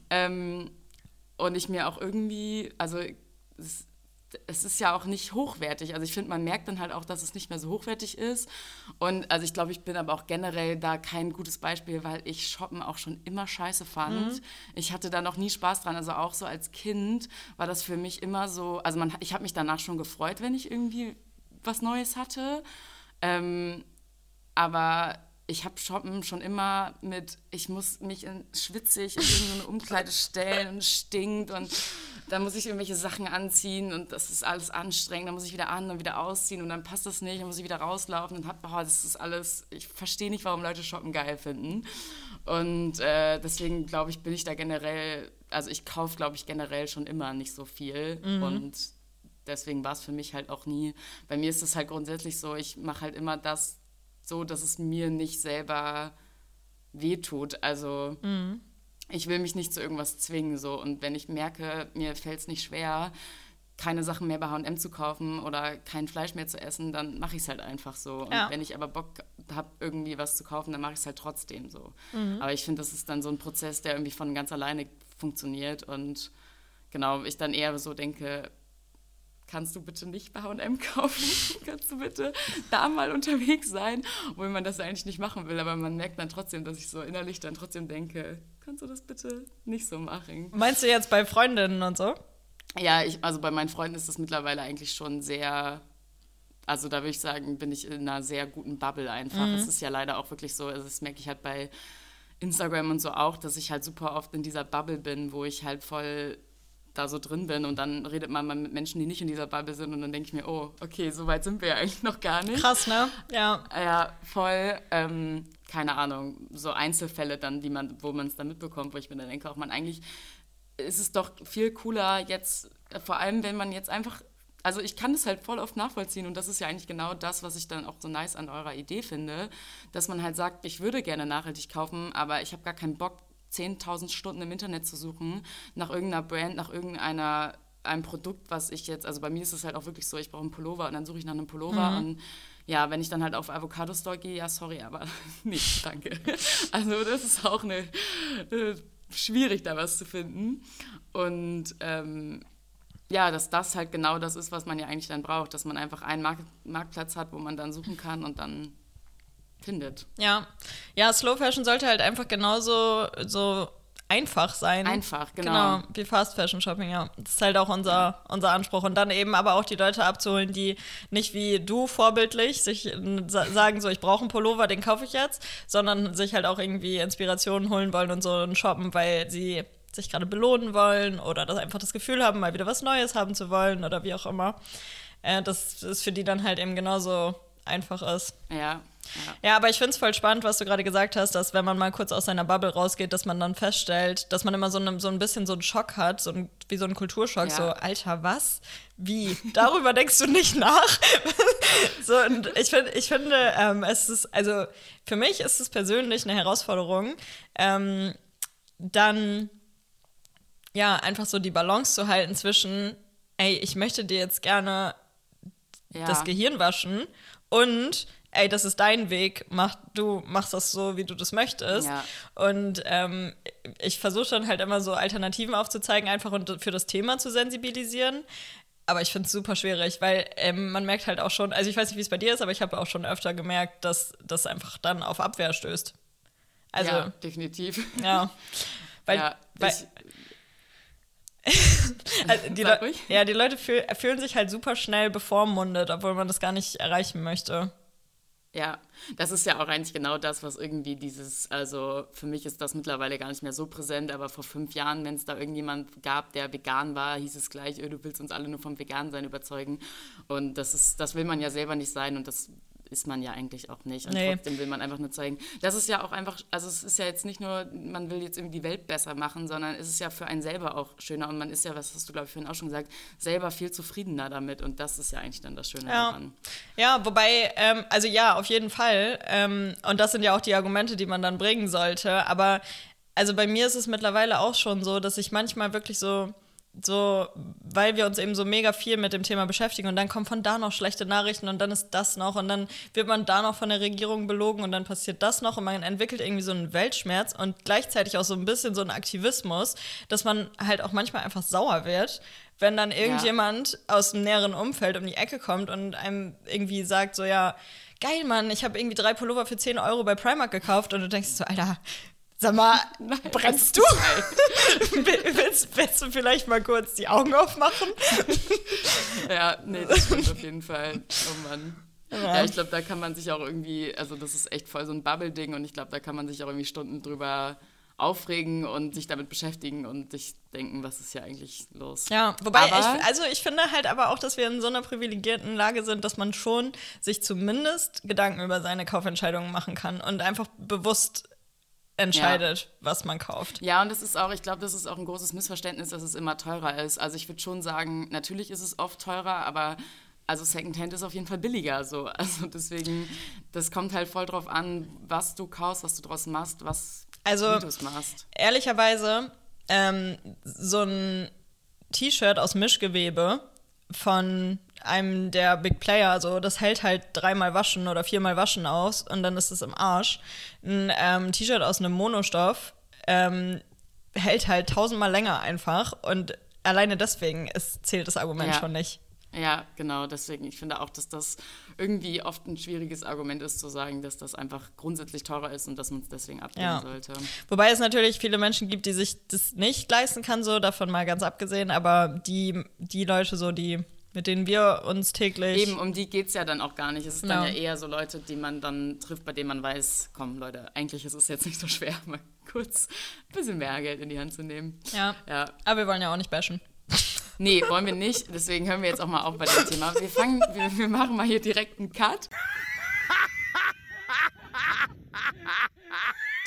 Ähm, und ich mir auch irgendwie, also es, es ist ja auch nicht hochwertig. Also ich finde, man merkt dann halt auch, dass es nicht mehr so hochwertig ist. Und also ich glaube, ich bin aber auch generell da kein gutes Beispiel, weil ich Shoppen auch schon immer scheiße fand. Mhm. Ich hatte da noch nie Spaß dran. Also auch so als Kind war das für mich immer so, also man, ich habe mich danach schon gefreut, wenn ich irgendwie was Neues hatte. Ähm, aber ich habe Shoppen schon immer mit, ich muss mich in, schwitzig in irgendeine Umkleide stellen und stinkt und dann muss ich irgendwelche Sachen anziehen und das ist alles anstrengend. Dann muss ich wieder an und wieder ausziehen und dann passt das nicht, dann muss ich wieder rauslaufen und hab, oh, das ist alles, ich verstehe nicht, warum Leute Shoppen geil finden. Und äh, deswegen glaube ich, bin ich da generell, also ich kaufe, glaube ich, generell schon immer nicht so viel mhm. und deswegen war es für mich halt auch nie. Bei mir ist es halt grundsätzlich so, ich mache halt immer das so, dass es mir nicht selber wehtut. Also mhm ich will mich nicht zu irgendwas zwingen. So. Und wenn ich merke, mir fällt es nicht schwer, keine Sachen mehr bei HM zu kaufen oder kein Fleisch mehr zu essen, dann mache ich es halt einfach so. Und ja. wenn ich aber Bock habe, irgendwie was zu kaufen, dann mache ich es halt trotzdem so. Mhm. Aber ich finde, das ist dann so ein Prozess, der irgendwie von ganz alleine funktioniert. Und genau, ich dann eher so denke, kannst du bitte nicht bei H&M kaufen? kannst du bitte da mal unterwegs sein? Obwohl man das eigentlich nicht machen will, aber man merkt dann trotzdem, dass ich so innerlich dann trotzdem denke, kannst du das bitte nicht so machen? Meinst du jetzt bei Freundinnen und so? Ja, ich, also bei meinen Freunden ist das mittlerweile eigentlich schon sehr also da würde ich sagen, bin ich in einer sehr guten Bubble einfach. Mhm. Es ist ja leider auch wirklich so, also das merke ich halt bei Instagram und so auch, dass ich halt super oft in dieser Bubble bin, wo ich halt voll da so drin bin und dann redet man mal mit Menschen, die nicht in dieser Bubble sind und dann denke ich mir, oh, okay, so weit sind wir ja eigentlich noch gar nicht. Krass, ne? Ja. Ja, voll, ähm, keine Ahnung, so Einzelfälle dann, die man, wo man es dann mitbekommt, wo ich mir dann denke, auch man eigentlich ist es doch viel cooler jetzt, vor allem wenn man jetzt einfach also ich kann das halt voll oft nachvollziehen und das ist ja eigentlich genau das, was ich dann auch so nice an eurer Idee finde, dass man halt sagt, ich würde gerne nachhaltig kaufen, aber ich habe gar keinen Bock 10.000 Stunden im Internet zu suchen nach irgendeiner Brand, nach irgendeiner einem Produkt, was ich jetzt, also bei mir ist es halt auch wirklich so, ich brauche einen Pullover und dann suche ich nach einem Pullover mhm. und ja, wenn ich dann halt auf Avocado Store gehe, ja, sorry, aber nicht, danke. Also das ist auch eine, äh, schwierig, da was zu finden. Und ähm, ja, dass das halt genau das ist, was man ja eigentlich dann braucht, dass man einfach einen Markt Marktplatz hat, wo man dann suchen kann und dann findet. Ja, ja, Slow Fashion sollte halt einfach genauso so einfach sein. Einfach, genau. Genau, wie Fast Fashion Shopping, ja. Das ist halt auch unser, unser Anspruch. Und dann eben aber auch die Leute abzuholen, die nicht wie du vorbildlich sich sagen, so ich brauche einen Pullover, den kaufe ich jetzt, sondern sich halt auch irgendwie Inspirationen holen wollen und so und shoppen, weil sie sich gerade belohnen wollen oder das einfach das Gefühl haben, mal wieder was Neues haben zu wollen oder wie auch immer. Äh, das ist für die dann halt eben genauso einfach ist. Ja. Ja. aber ich finde es voll spannend, was du gerade gesagt hast, dass wenn man mal kurz aus seiner Bubble rausgeht, dass man dann feststellt, dass man immer so, ne, so ein bisschen so einen Schock hat, so ein, wie so ein Kulturschock, ja. so, Alter, was? Wie? Darüber denkst du nicht nach? so, und ich, find, ich finde, ähm, es ist, also für mich ist es persönlich eine Herausforderung, ähm, dann ja, einfach so die Balance zu halten zwischen, ey, ich möchte dir jetzt gerne ja. das Gehirn waschen und ey, das ist dein Weg, mach, du machst das so, wie du das möchtest. Ja. Und ähm, ich versuche dann halt immer so Alternativen aufzuzeigen, einfach und für das Thema zu sensibilisieren. Aber ich finde es super schwierig, weil ähm, man merkt halt auch schon, also ich weiß nicht, wie es bei dir ist, aber ich habe auch schon öfter gemerkt, dass das einfach dann auf Abwehr stößt. Also, ja, definitiv. Ja. Weil, ja, weil, also die ja, die Leute fühl fühlen sich halt super schnell bevormundet, obwohl man das gar nicht erreichen möchte. Ja, das ist ja auch eigentlich genau das, was irgendwie dieses, also für mich ist das mittlerweile gar nicht mehr so präsent, aber vor fünf Jahren, wenn es da irgendjemand gab, der vegan war, hieß es gleich, oh, du willst uns alle nur vom Vegan-Sein überzeugen. Und das ist, das will man ja selber nicht sein und das ist man ja eigentlich auch nicht. Und nee. trotzdem will man einfach nur zeigen. Das ist ja auch einfach, also es ist ja jetzt nicht nur, man will jetzt irgendwie die Welt besser machen, sondern es ist ja für einen selber auch schöner und man ist ja, was hast du glaube ich vorhin auch schon gesagt, selber viel zufriedener damit und das ist ja eigentlich dann das Schöne ja. daran. Ja, wobei, ähm, also ja, auf jeden Fall. Ähm, und das sind ja auch die Argumente, die man dann bringen sollte. Aber also bei mir ist es mittlerweile auch schon so, dass ich manchmal wirklich so so, weil wir uns eben so mega viel mit dem Thema beschäftigen und dann kommen von da noch schlechte Nachrichten und dann ist das noch und dann wird man da noch von der Regierung belogen und dann passiert das noch und man entwickelt irgendwie so einen Weltschmerz und gleichzeitig auch so ein bisschen so einen Aktivismus, dass man halt auch manchmal einfach sauer wird, wenn dann irgendjemand ja. aus dem näheren Umfeld um die Ecke kommt und einem irgendwie sagt so, ja, geil, Mann, ich habe irgendwie drei Pullover für 10 Euro bei Primark gekauft und du denkst so, Alter, Sag mal, Nein, brennst du? willst, willst, du vielleicht mal kurz die Augen aufmachen? ja, nee, das stimmt auf jeden Fall. Oh Mann. Ja, ja ich glaube, da kann man sich auch irgendwie, also das ist echt voll so ein Bubble-Ding und ich glaube, da kann man sich auch irgendwie Stunden drüber aufregen und sich damit beschäftigen und sich denken, was ist hier eigentlich los. Ja, wobei, ich, also ich finde halt aber auch, dass wir in so einer privilegierten Lage sind, dass man schon sich zumindest Gedanken über seine Kaufentscheidungen machen kann und einfach bewusst entscheidet, ja. was man kauft. Ja, und das ist auch, ich glaube, das ist auch ein großes Missverständnis, dass es immer teurer ist. Also ich würde schon sagen, natürlich ist es oft teurer, aber also Secondhand ist auf jeden Fall billiger. So. Also deswegen, das kommt halt voll drauf an, was du kaufst, was du draus machst, was also, du es machst. Ehrlicherweise, ähm, so ein T-Shirt aus Mischgewebe von einem der Big Player, also das hält halt dreimal waschen oder viermal waschen aus und dann ist es im Arsch. Ein ähm, T-Shirt aus einem Monostoff ähm, hält halt tausendmal länger einfach und alleine deswegen ist, zählt das Argument ja. schon nicht. Ja, genau, deswegen, ich finde auch, dass das irgendwie oft ein schwieriges Argument ist, zu sagen, dass das einfach grundsätzlich teurer ist und dass man es deswegen ablehnen ja. sollte. Wobei es natürlich viele Menschen gibt, die sich das nicht leisten kann, so davon mal ganz abgesehen, aber die, die Leute so, die mit denen wir uns täglich. Eben, um die geht es ja dann auch gar nicht. Es ist genau. dann ja eher so Leute, die man dann trifft, bei denen man weiß, komm Leute, eigentlich ist es jetzt nicht so schwer, mal kurz ein bisschen mehr Geld in die Hand zu nehmen. Ja. ja. Aber wir wollen ja auch nicht bashen. Nee, wollen wir nicht. Deswegen hören wir jetzt auch mal auf bei dem Thema. Wir fangen, wir, wir machen mal hier direkt einen Cut.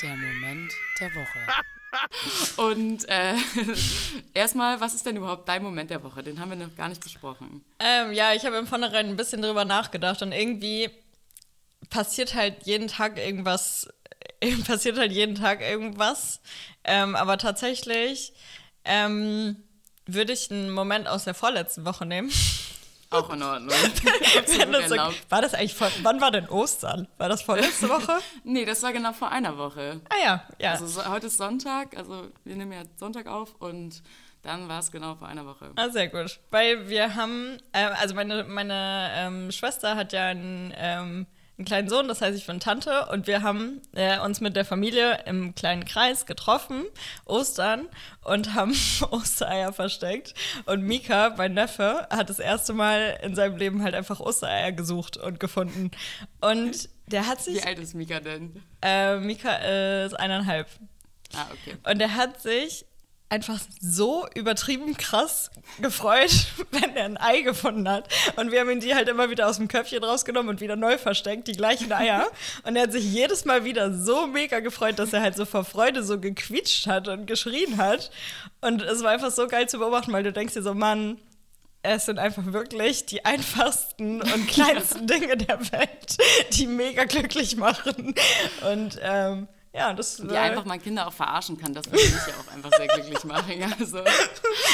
Der Moment der Woche. Und äh, erstmal, was ist denn überhaupt dein Moment der Woche? Den haben wir noch gar nicht besprochen. Ähm, ja, ich habe im Vornherein ein bisschen drüber nachgedacht und irgendwie passiert halt jeden Tag irgendwas, passiert halt jeden Tag irgendwas. Ähm, aber tatsächlich ähm, würde ich einen Moment aus der vorletzten Woche nehmen. Auch in Ordnung. das so, war das eigentlich vor, wann war denn Ostern? War das vorletzte Woche? nee, das war genau vor einer Woche. Ah ja, ja. Also heute ist Sonntag, also wir nehmen ja Sonntag auf und dann war es genau vor einer Woche. Ah, sehr gut. Weil wir haben, äh, also meine, meine ähm, Schwester hat ja ein ähm, einen kleinen Sohn, das heißt, ich bin Tante und wir haben äh, uns mit der Familie im kleinen Kreis getroffen, Ostern, und haben Ostereier versteckt. Und Mika, mein Neffe, hat das erste Mal in seinem Leben halt einfach Ostereier gesucht und gefunden. Und der hat sich. Wie alt ist Mika denn? Äh, Mika ist eineinhalb. Ah, okay. Und er hat sich einfach so übertrieben krass gefreut, wenn er ein Ei gefunden hat. Und wir haben ihn die halt immer wieder aus dem Köpfchen rausgenommen und wieder neu versteckt, die gleichen Eier. Und er hat sich jedes Mal wieder so mega gefreut, dass er halt so vor Freude so gequietscht hat und geschrien hat. Und es war einfach so geil zu beobachten, weil du denkst dir so, Mann, es sind einfach wirklich die einfachsten und kleinsten Dinge der Welt, die mega glücklich machen. Und ähm, ja, das Wie äh, einfach man Kinder auch verarschen kann, das würde mich ja auch einfach sehr glücklich machen. Also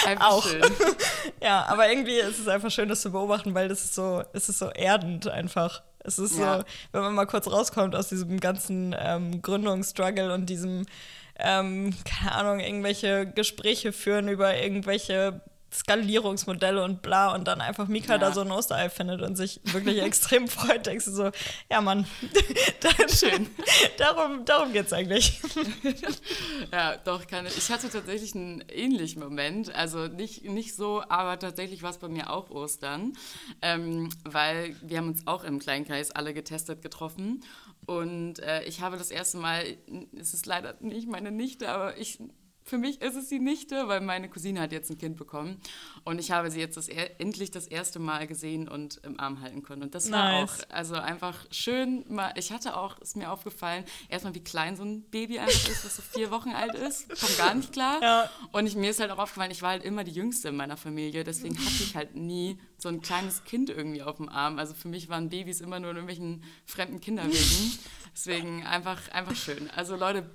einfach Auch. schön. Ja, aber irgendwie ist es einfach schön, das zu beobachten, weil das ist so, es ist so erdend einfach. Es ist Ja. so, wenn man mal kurz rauskommt aus diesem ganzen ähm, Gründungsstruggle und diesem, ähm, keine Ahnung, irgendwelche Gespräche führen über irgendwelche Skalierungsmodelle und bla und dann einfach Mika Ja. da so ein Osterei findet und sich wirklich extrem freut, denkst du so, ja Mann, schön. darum, darum geht's eigentlich. Ja, doch, kann ich. Ich hatte tatsächlich einen ähnlichen Moment. Also nicht, nicht so, aber tatsächlich war es bei mir auch Ostern. Ähm, weil wir haben uns auch im Kleinkreis alle getestet getroffen. Und äh, ich habe das erste Mal, es ist leider nicht meine Nichte, aber ich. Für mich ist es die Nichte, weil meine Cousine hat jetzt ein Kind bekommen. Und ich habe sie jetzt das, er- endlich das erste Mal gesehen und im Arm halten können. Und das war Nice. auch also einfach schön. Mal, ich hatte auch, ist mir aufgefallen, erstmal wie klein so ein Baby einfach ist, das so vier Wochen alt ist. Kommt gar nicht klar. Ja. Und ich, mir ist halt auch aufgefallen, ich war halt immer die Jüngste in meiner Familie. Deswegen hatte ich halt nie so ein kleines Kind irgendwie auf dem Arm. Also für mich waren Babys immer nur in irgendwelchen fremden Kinderwegen. Deswegen einfach, einfach schön. Also Leute,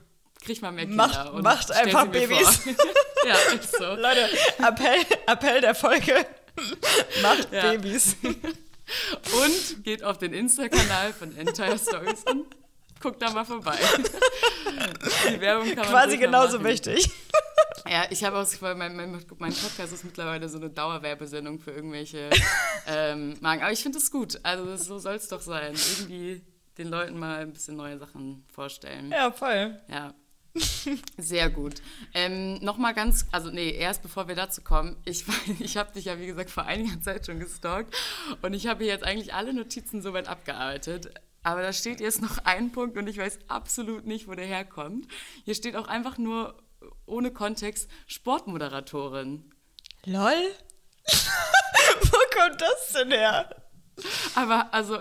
kriegt mal mehr Kinder. Macht- und macht einfach Babys. ja, ist so. Leute, Appell, Appell der Folge. Macht Ja. Babys. Und geht auf den Insta-Kanal von Entire Stories und guckt da mal vorbei. Die Werbung kann man Quasi genauso machen. wichtig. Ja, ich habe ausgefallen, mein, mein, mein Podcast ist mittlerweile so eine Dauerwerbesendung für irgendwelche ähm, Marken. Aber ich finde es gut. Also so soll es doch sein. Irgendwie den Leuten mal ein bisschen neue Sachen vorstellen. Ja, voll. Ja. Sehr gut. Ähm, Nochmal ganz, also nee, erst bevor wir dazu kommen, ich, ich habe dich ja wie gesagt vor einiger Zeit schon gestalkt und ich habe jetzt eigentlich alle Notizen soweit abgearbeitet. Aber da steht jetzt noch ein Punkt und ich weiß absolut nicht, wo der herkommt. Hier steht auch einfach nur ohne Kontext Sportmoderatorin. Lol? Wo kommt das denn her? Aber also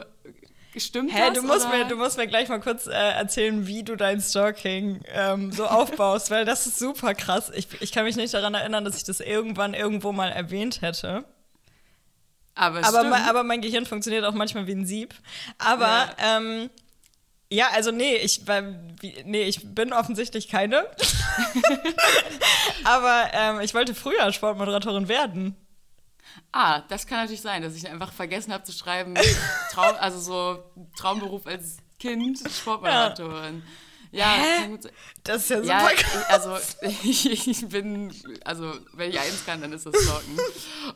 stimmt Hä, das? du musst, oder? mir, du musst mir gleich mal kurz äh, erzählen, wie du dein Stalking ähm, so aufbaust, weil das ist super krass. Ich, ich kann mich nicht daran erinnern, dass ich das irgendwann irgendwo mal erwähnt hätte. aber, Aber, stimmt. mein- aber mein Gehirn funktioniert auch manchmal wie ein Sieb. Aber Ja. ähm, ja, also nee, ich, nee, ich bin offensichtlich keine. aber ähm, ich wollte früher Sportmoderatorin werden. Ah, das kann natürlich sein, dass ich einfach vergessen habe zu schreiben, Traum, also so Traumberuf als Kind, Sportmoderatorin. Ja, sein. Das ist ja super ja ich, also ich, ich bin, also wenn ich eins kann, dann ist das Stalken.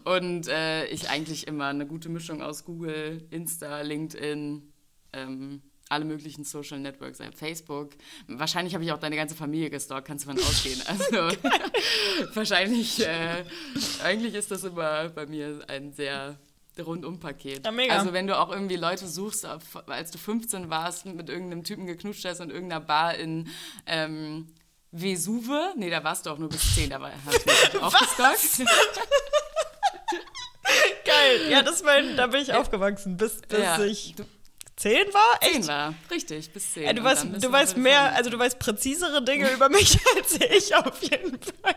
Und äh, ich eigentlich immer eine gute Mischung aus Google, Insta, LinkedIn, ähm, alle möglichen Social Networks, äh, Facebook. Wahrscheinlich habe ich auch deine ganze Familie gestalkt, kannst du von ausgehen. Also wahrscheinlich, äh, eigentlich ist das immer bei mir ein sehr Rundum-Paket. Ja. Also wenn du auch irgendwie Leute suchst, als du 15 warst, mit irgendeinem Typen geknutscht hast in irgendeiner Bar in ähm, Vesuve, nee, da warst du auch nur bis 10, da war, hast du auch gestalkt. Geil. Ja, das mein, da bin ich aufgewachsen, bis, bis Ja, ich zehn war. 10 Echt? war, richtig, bis 10. Ey, du weißt, du weißt mehr, also du weißt präzisere Dinge über mich als ich auf jeden Fall.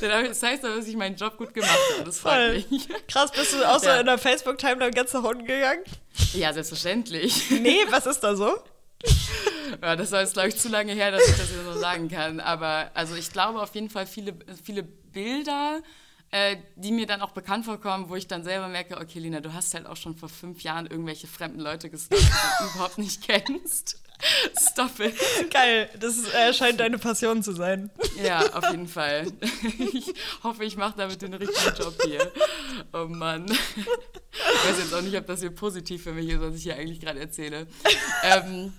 Das heißt aber, dass ich meinen Job gut gemacht habe, das Voll. freut mich. Krass, bist du auch so Ja. in der Facebook-Timeline ganz nach unten gegangen? Ja, selbstverständlich. Nee, was ist da so? Ja, das war jetzt, glaube ich, zu lange her, dass ich das jetzt noch sagen kann. Aber also ich glaube auf jeden Fall viele, viele Bilder, äh, die mir dann auch bekannt vorkommen, wo ich dann selber merke, okay, Lina, du hast halt auch schon vor fünf Jahren irgendwelche fremden Leute gestalkt, die du überhaupt nicht kennst. Stop it. Geil, das ist, äh, scheint deine Passion zu sein. Ja, auf jeden Fall. Ich hoffe, ich mache damit den richtigen Job hier. Oh Mann. Ich weiß jetzt auch nicht, ob das hier positiv für mich ist, was ich hier eigentlich gerade erzähle. Ähm,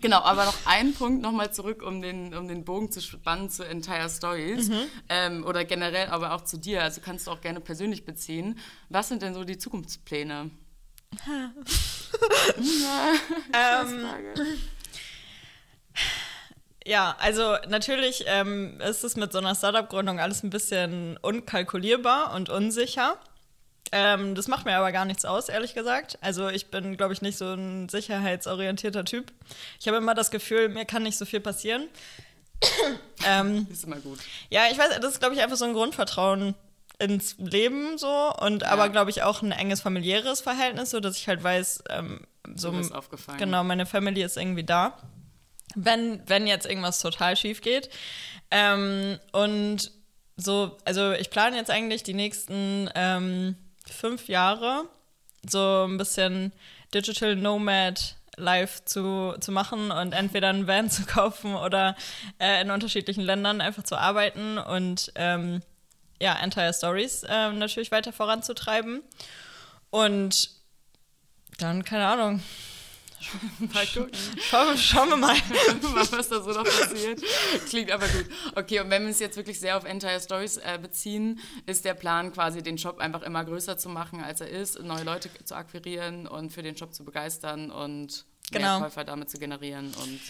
genau, aber noch ein Punkt nochmal zurück, um den, um den Bogen zu spannen zu Entire Stories. Ähm, oder generell aber auch zu dir. Also kannst du auch gerne persönlich beziehen. Was sind denn so die Zukunftspläne? Ähm, ja, also natürlich ähm, ist es mit so einer Startup-Gründung alles ein bisschen unkalkulierbar und unsicher. Ähm, das macht mir aber gar nichts aus, ehrlich gesagt. Also ich bin, glaube ich, nicht so ein sicherheitsorientierter Typ. Ich habe immer das Gefühl, mir kann nicht so viel passieren. ähm, Ist immer gut. ja, ich weiß, das ist, glaube ich, einfach so ein Grundvertrauen ins Leben so und aber, glaube ich, auch ein enges familiäres Verhältnis, so dass ich halt weiß, ähm, so, So ist aufgefallen. genau, meine Family ist irgendwie da. wenn, wenn jetzt irgendwas total schief geht. Ähm, und so, also ich plane jetzt eigentlich die nächsten ähm, fünf Jahre so ein bisschen Digital Nomad live zu, zu machen und entweder einen Van zu kaufen oder äh, in unterschiedlichen Ländern einfach zu arbeiten und ähm, ja, Entire Stories äh, natürlich weiter voranzutreiben. Und dann, keine Ahnung, mal gucken. Schauen, schauen wir mal. was da so noch passiert. Klingt aber gut. Okay, und wenn wir es jetzt wirklich sehr auf Entire Stories äh, beziehen, ist der Plan quasi, den Shop einfach immer größer zu machen, als er ist, neue Leute zu akquirieren und für den Shop zu begeistern und genau. mehr Käufer damit zu generieren und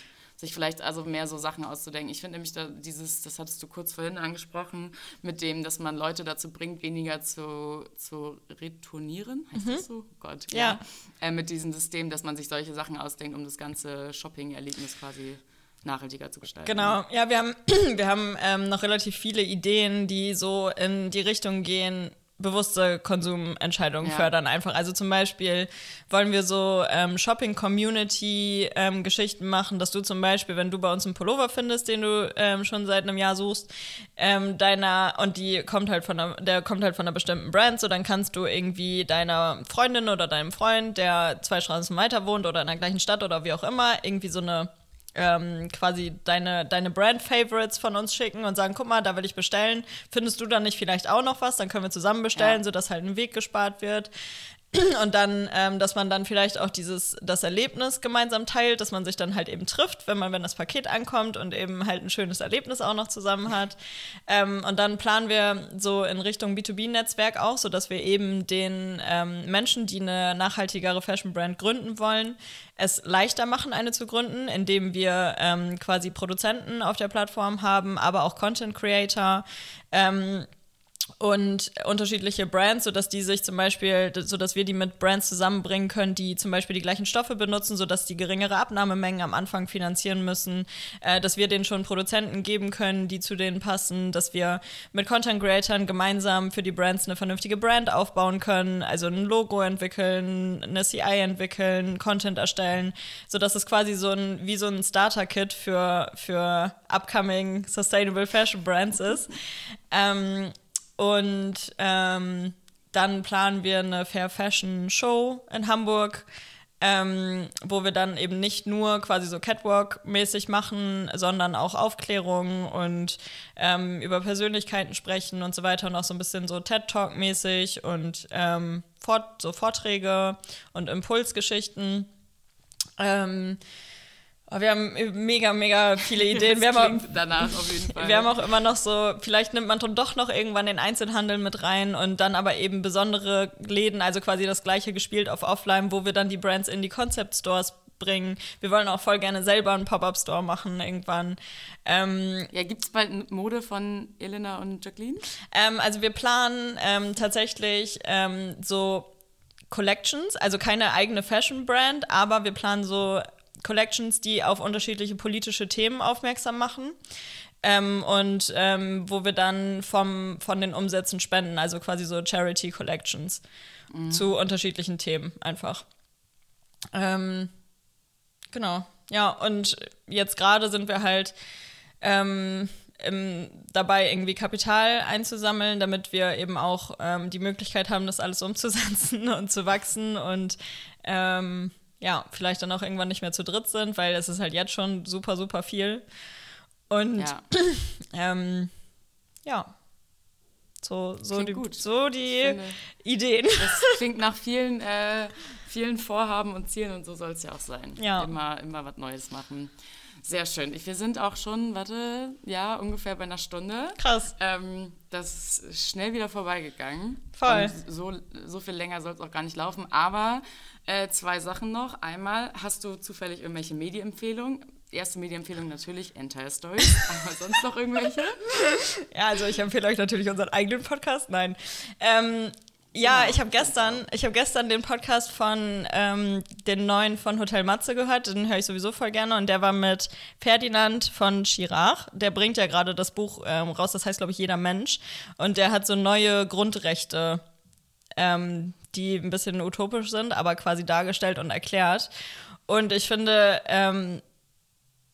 sich vielleicht also mehr so Sachen auszudenken. Ich finde nämlich da dieses, das hattest du kurz vorhin angesprochen, mit dem, dass man Leute dazu bringt, weniger zu, zu retournieren, heißt mhm. das so? Oh Gott, ja. ja. Äh, mit diesem System, dass man sich solche Sachen ausdenkt, um das ganze Shopping-Erlebnis quasi nachhaltiger zu gestalten. Genau, ja, wir haben, wir haben ähm, noch relativ viele Ideen, die so in die Richtung gehen, bewusste Konsumentscheidungen ja. fördern einfach. Also zum Beispiel wollen wir so ähm, Shopping-Community-Geschichten ähm, machen, dass du zum Beispiel, wenn du bei uns einen Pullover findest, den du ähm, schon seit einem Jahr suchst, ähm, deiner und die kommt halt von einer, der kommt halt von einer bestimmten Brand, so dann kannst du irgendwie deiner Freundin oder deinem Freund, der zwei Straßen weiter wohnt oder in der gleichen Stadt oder wie auch immer, irgendwie so eine ähm, quasi deine, deine Brand-Favorites von uns schicken und sagen, guck mal, da will ich bestellen. Findest du dann nicht vielleicht auch noch was? Dann können wir zusammen bestellen, ja. sodass halt ein Weg gespart wird. Und dann, ähm, dass man dann vielleicht auch dieses, das Erlebnis gemeinsam teilt, dass man sich dann halt eben trifft, wenn man, wenn das Paket ankommt und eben halt ein schönes Erlebnis auch noch zusammen hat. Ähm, und dann planen wir so in Richtung B2B-Netzwerk auch, sodass wir eben den ähm, Menschen, die eine nachhaltigere Fashion-Brand gründen wollen, es leichter machen, eine zu gründen, indem wir ähm, quasi Produzenten auf der Plattform haben, aber auch Content Creator. Ähm, und unterschiedliche Brands, sodass die sich zum Beispiel, sodass wir die mit Brands zusammenbringen können, die zum Beispiel die gleichen Stoffe benutzen, sodass die geringere Abnahmemengen am Anfang finanzieren müssen, äh, dass wir denen schon Produzenten geben können, die zu denen passen, dass wir mit Content Creatern gemeinsam für die Brands eine vernünftige Brand aufbauen können, also ein Logo entwickeln, eine CI entwickeln, Content erstellen, sodass es quasi so ein, wie so ein Starter-Kit für, für upcoming Sustainable Fashion Brands ist. Ähm, und ähm, dann planen wir eine Fair Fashion Show in Hamburg, ähm, wo wir dann eben nicht nur quasi so Catwalk-mäßig machen, sondern auch Aufklärung und ähm, über Persönlichkeiten sprechen und so weiter und auch so ein bisschen so TED-Talk-mäßig und ähm, Fort so Vorträge und Impulsgeschichten. Ähm, wir haben mega, mega viele Ideen. wir, haben auch, danach auf jeden Fall. wir haben auch immer noch so, vielleicht nimmt man dann doch noch irgendwann den Einzelhandel mit rein und dann aber eben besondere Läden, also quasi das gleiche gespielt auf Offline, wo wir dann die Brands in die Concept Stores bringen. Wir wollen auch voll gerne selber einen Pop-Up-Store machen irgendwann. Ähm, ja, gibt es bald Mode von Elena und Jacqueline? Ähm, also wir planen ähm, tatsächlich ähm, so Collections, also keine eigene Fashion-Brand, aber wir planen so Collections, die auf unterschiedliche politische Themen aufmerksam machen. Ähm, und ähm, wo wir dann vom, von den Umsätzen spenden, also quasi so Charity Collections mhm. zu unterschiedlichen Themen einfach. Ähm, genau, ja, und jetzt gerade sind wir halt ähm, im, dabei, irgendwie Kapital einzusammeln, damit wir eben auch ähm, die Möglichkeit haben, das alles umzusetzen und zu wachsen und ähm, ja, vielleicht dann auch irgendwann nicht mehr zu dritt sind, weil es ist halt jetzt schon super, super viel. Und ja, ähm, ja. So, so die, gut. So die finde, Ideen. Das klingt nach vielen, äh, vielen Vorhaben und Zielen und so soll es ja auch sein. Ja. Immer, immer was Neues machen. Sehr schön. Wir sind auch schon, warte, ja, ungefähr bei einer Stunde. Krass. Ähm, das ist schnell wieder vorbeigegangen. Voll. Und so, so viel länger soll es auch gar nicht laufen. Aber äh, zwei Sachen noch. Einmal, hast du zufällig irgendwelche Medienempfehlungen? Erste Medienempfehlung natürlich Entire Stories. Aber sonst noch irgendwelche? Ja, also ich empfehle euch natürlich unseren eigenen Podcast. Nein. Ähm, ja, genau. ich habe gestern, ich habe gestern den Podcast von ähm, den neuen von Hotel Matze gehört, den höre ich sowieso voll gerne und der war mit Ferdinand von Chirach. Der bringt ja gerade das Buch ähm, raus, das heißt glaube ich jeder Mensch und der hat so neue Grundrechte, ähm, die ein bisschen utopisch sind, aber quasi dargestellt und erklärt. Und ich finde, ähm,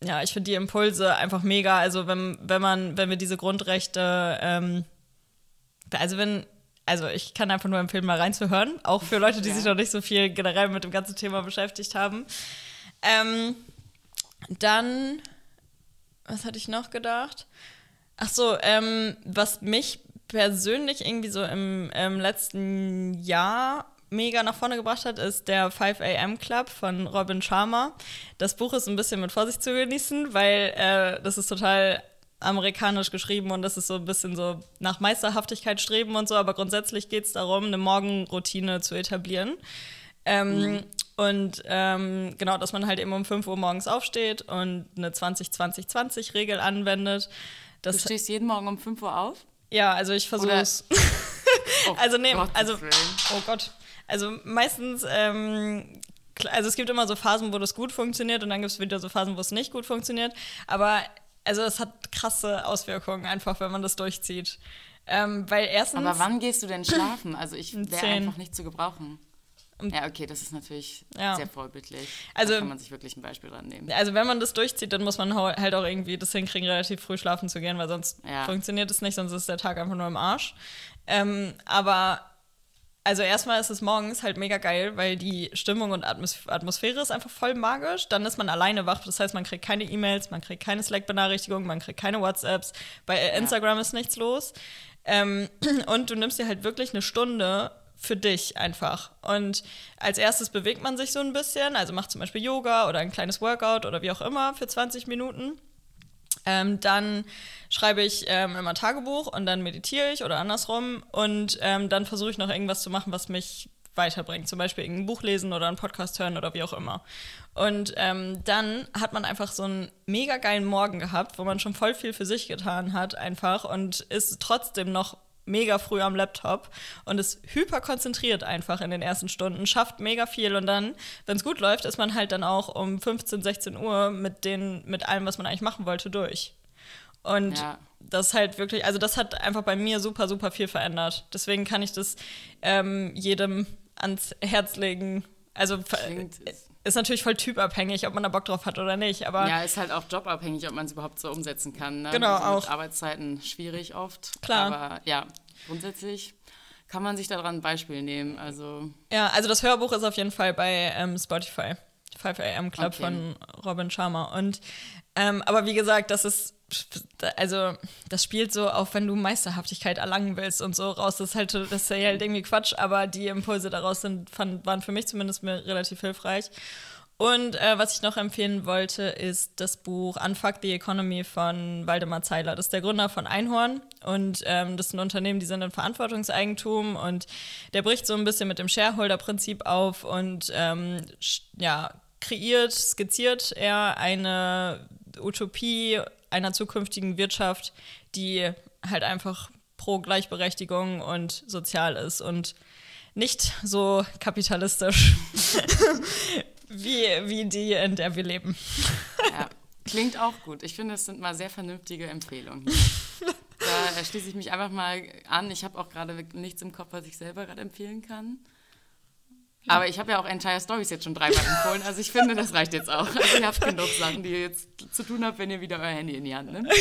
ja, ich finde die Impulse einfach mega. Also wenn, wenn man, wenn wir diese Grundrechte, ähm, also wenn, also ich kann einfach nur empfehlen, mal reinzuhören, auch für Leute, die ja. sich noch nicht so viel generell mit dem ganzen Thema beschäftigt haben. Ähm, dann, was hatte ich noch gedacht? Ach so, ähm, was mich persönlich irgendwie so im, im letzten Jahr mega nach vorne gebracht hat, ist der 5 AM Club von Robin Sharma. Das Buch ist ein bisschen mit Vorsicht zu genießen, weil äh, das ist total amerikanisch geschrieben und das ist so ein bisschen so nach Meisterhaftigkeit streben und so, aber grundsätzlich geht es darum, eine Morgenroutine zu etablieren. Ähm, mhm. Und ähm, genau, dass man halt eben um 5 Uhr morgens aufsteht und eine 20-20-20-Regel anwendet. Das du stehst jeden Morgen um 5 Uhr auf? Ja, also ich versuche es. oh, also nee, also oh Gott. Also meistens, ähm, also es gibt immer so Phasen, wo das gut funktioniert und dann gibt es wieder so Phasen, wo es nicht gut funktioniert. Aber also es hat krasse Auswirkungen einfach, wenn man das durchzieht. Ähm, weil erstens. Aber wann gehst du denn schlafen? Also ich wäre einfach nicht zu gebrauchen. Ja, okay, das ist natürlich ja. sehr vorbildlich. Also da kann man sich wirklich ein Beispiel dran nehmen. Also wenn man das durchzieht, dann muss man halt auch irgendwie das hinkriegen, relativ früh schlafen zu gehen, weil sonst ja. funktioniert es nicht, sonst ist der Tag einfach nur im Arsch. Ähm, aber also erstmal ist es morgens halt mega geil, weil die Stimmung und Atmosphäre ist einfach voll magisch. Dann ist man alleine wach, das heißt, man kriegt keine E-Mails, man kriegt keine Slack-Benachrichtigungen, man kriegt keine WhatsApps. Bei Instagram ja. ist nichts los. Ähm, und du nimmst dir halt wirklich eine Stunde für dich einfach. Und als erstes bewegt man sich so ein bisschen, also macht zum Beispiel Yoga oder ein kleines Workout oder wie auch immer für 20 Minuten. Ähm, dann schreibe ich ähm, immer Tagebuch und dann meditiere ich oder andersrum und ähm, dann versuche ich noch irgendwas zu machen, was mich weiterbringt. Zum Beispiel irgendein Buch lesen oder einen Podcast hören oder wie auch immer. Und ähm, dann hat man einfach so einen mega geilen Morgen gehabt, wo man schon voll viel für sich getan hat einfach und ist trotzdem noch mega früh am Laptop und ist hyper konzentriert einfach in den ersten Stunden, schafft mega viel und dann, wenn es gut läuft, ist man halt dann auch um 15, 16 Uhr mit, den, mit allem, was man eigentlich machen wollte, durch. Und ja. das halt wirklich, also das hat einfach bei mir super, super viel verändert. Deswegen kann ich das ähm, jedem ans Herz legen. Also Klingt ist natürlich voll typabhängig, ob man da Bock drauf hat oder nicht. Aber ja, ist halt auch jobabhängig, ob man es überhaupt so umsetzen kann. Ne? Genau, also auch. Arbeitszeiten schwierig oft. Klar. Aber ja, grundsätzlich kann man sich daran ein Beispiel nehmen. Also ja, also das Hörbuch ist auf jeden Fall bei ähm, Spotify. 5 AM Club okay. von Robin Sharma. Und ähm, aber wie gesagt, das ist also das spielt so, auch wenn du Meisterhaftigkeit erlangen willst und so raus, das ist halt, das ist halt irgendwie Quatsch, aber die Impulse daraus sind, fand, waren für mich zumindest mir relativ hilfreich. Und äh, was ich noch empfehlen wollte, ist das Buch Unfuck the Economy von Waldemar Zeiler. Das ist der Gründer von Einhorn und ähm, das ein Unternehmen, die sind in Verantwortungseigentum und der bricht so ein bisschen mit dem Shareholder-Prinzip auf und ähm, ja, kreiert, skizziert er eine Utopie einer zukünftigen Wirtschaft, die halt einfach pro Gleichberechtigung und sozial ist und nicht so kapitalistisch wie, wie die, in der wir leben. Ja, klingt auch gut. Ich finde, es sind mal sehr vernünftige Empfehlungen. Da schließe ich mich einfach mal an. Ich habe auch gerade nichts im Kopf, was ich selber gerade empfehlen kann. Aber ich habe ja auch Entire Stories jetzt schon dreimal empfohlen. Also ich finde, das reicht jetzt auch. Also ihr habt genug Sachen, die ihr jetzt zu tun habt, wenn ihr wieder euer Handy in die Hand nimmt.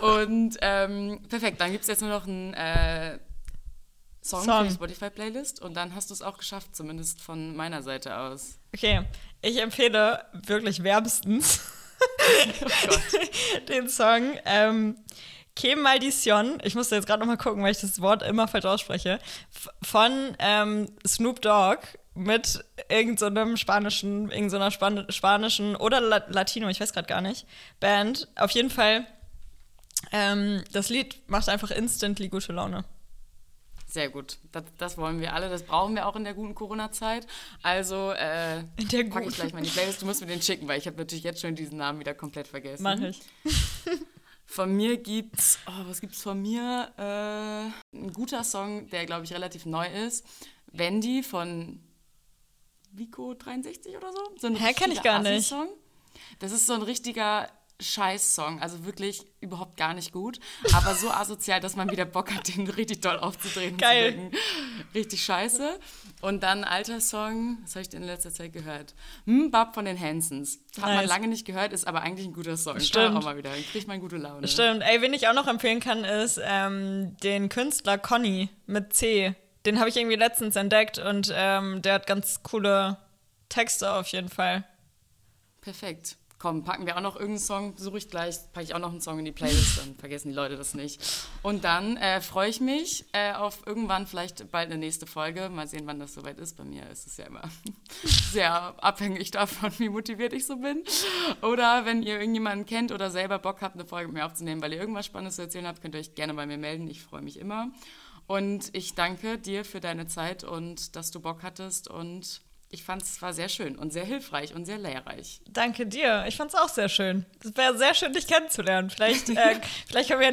Und ähm, perfekt, dann gibt es jetzt nur noch einen äh, Song, Song, für die Spotify-Playlist. Und dann hast du es auch geschafft, zumindest von meiner Seite aus. Okay, ich empfehle wirklich wärmstens oh den Song. Ähm, Que ich musste jetzt gerade noch mal gucken, weil ich das Wort immer falsch ausspreche, von ähm, Snoop Dogg mit irgendeinem so spanischen, irgendeiner so Span spanischen oder Latino, ich weiß gerade gar nicht, Band. Auf jeden Fall, ähm, das Lied macht einfach instantly gute Laune. Sehr gut. Das, das, wollen wir alle. Das brauchen wir auch in der guten Corona-Zeit. Also äh, in der packe ich gleich mal in die Playlist. Du musst mir den schicken, weil ich habe natürlich jetzt schon diesen Namen wieder komplett vergessen. Mach ich. Von mir gibt's, oh, was gibt's von mir? Äh, ein guter Song, der glaube ich relativ neu ist. Wendy von Vico 63 oder so. so Hä, kenn ich gar nicht. Das ist so ein richtiger Scheiß-Song. Also wirklich überhaupt gar nicht gut. Aber so asozial, dass man wieder Bock hat, den richtig doll aufzudrehen. Geil. Richtig scheiße. Und dann alter Song, was habe ich denn in letzter Zeit gehört? Hm, Bab von den Hansons. Hat man Nice. lange nicht gehört, ist aber eigentlich ein guter Song. Stimmt. man auch mal wieder. Kriegt man gute Laune. Stimmt. Ey, wen ich auch noch empfehlen kann, ist ähm, den Künstler Conny mit C. Den habe ich irgendwie letztens entdeckt und ähm, der hat ganz coole Texte auf jeden Fall. Perfekt. Komm, packen wir auch noch irgendeinen Song, suche ich gleich, packe ich auch noch einen Song in die Playlist, dann vergessen die Leute das nicht. Und dann äh, freue ich mich äh, auf irgendwann vielleicht bald eine nächste Folge. Mal sehen, wann das soweit ist. Bei mir ist es ja immer sehr abhängig davon, wie motiviert ich so bin. Oder wenn ihr irgendjemanden kennt oder selber Bock habt, eine Folge mit mir aufzunehmen, weil ihr irgendwas Spannendes zu erzählen habt, könnt ihr euch gerne bei mir melden. Ich freue mich immer. Und ich danke dir für deine Zeit und dass du Bock hattest und ich fand es war sehr schön und sehr hilfreich und sehr lehrreich. Danke dir. Ich fand's auch sehr schön. Es wäre sehr schön, dich kennenzulernen. Vielleicht, äh, vielleicht können wir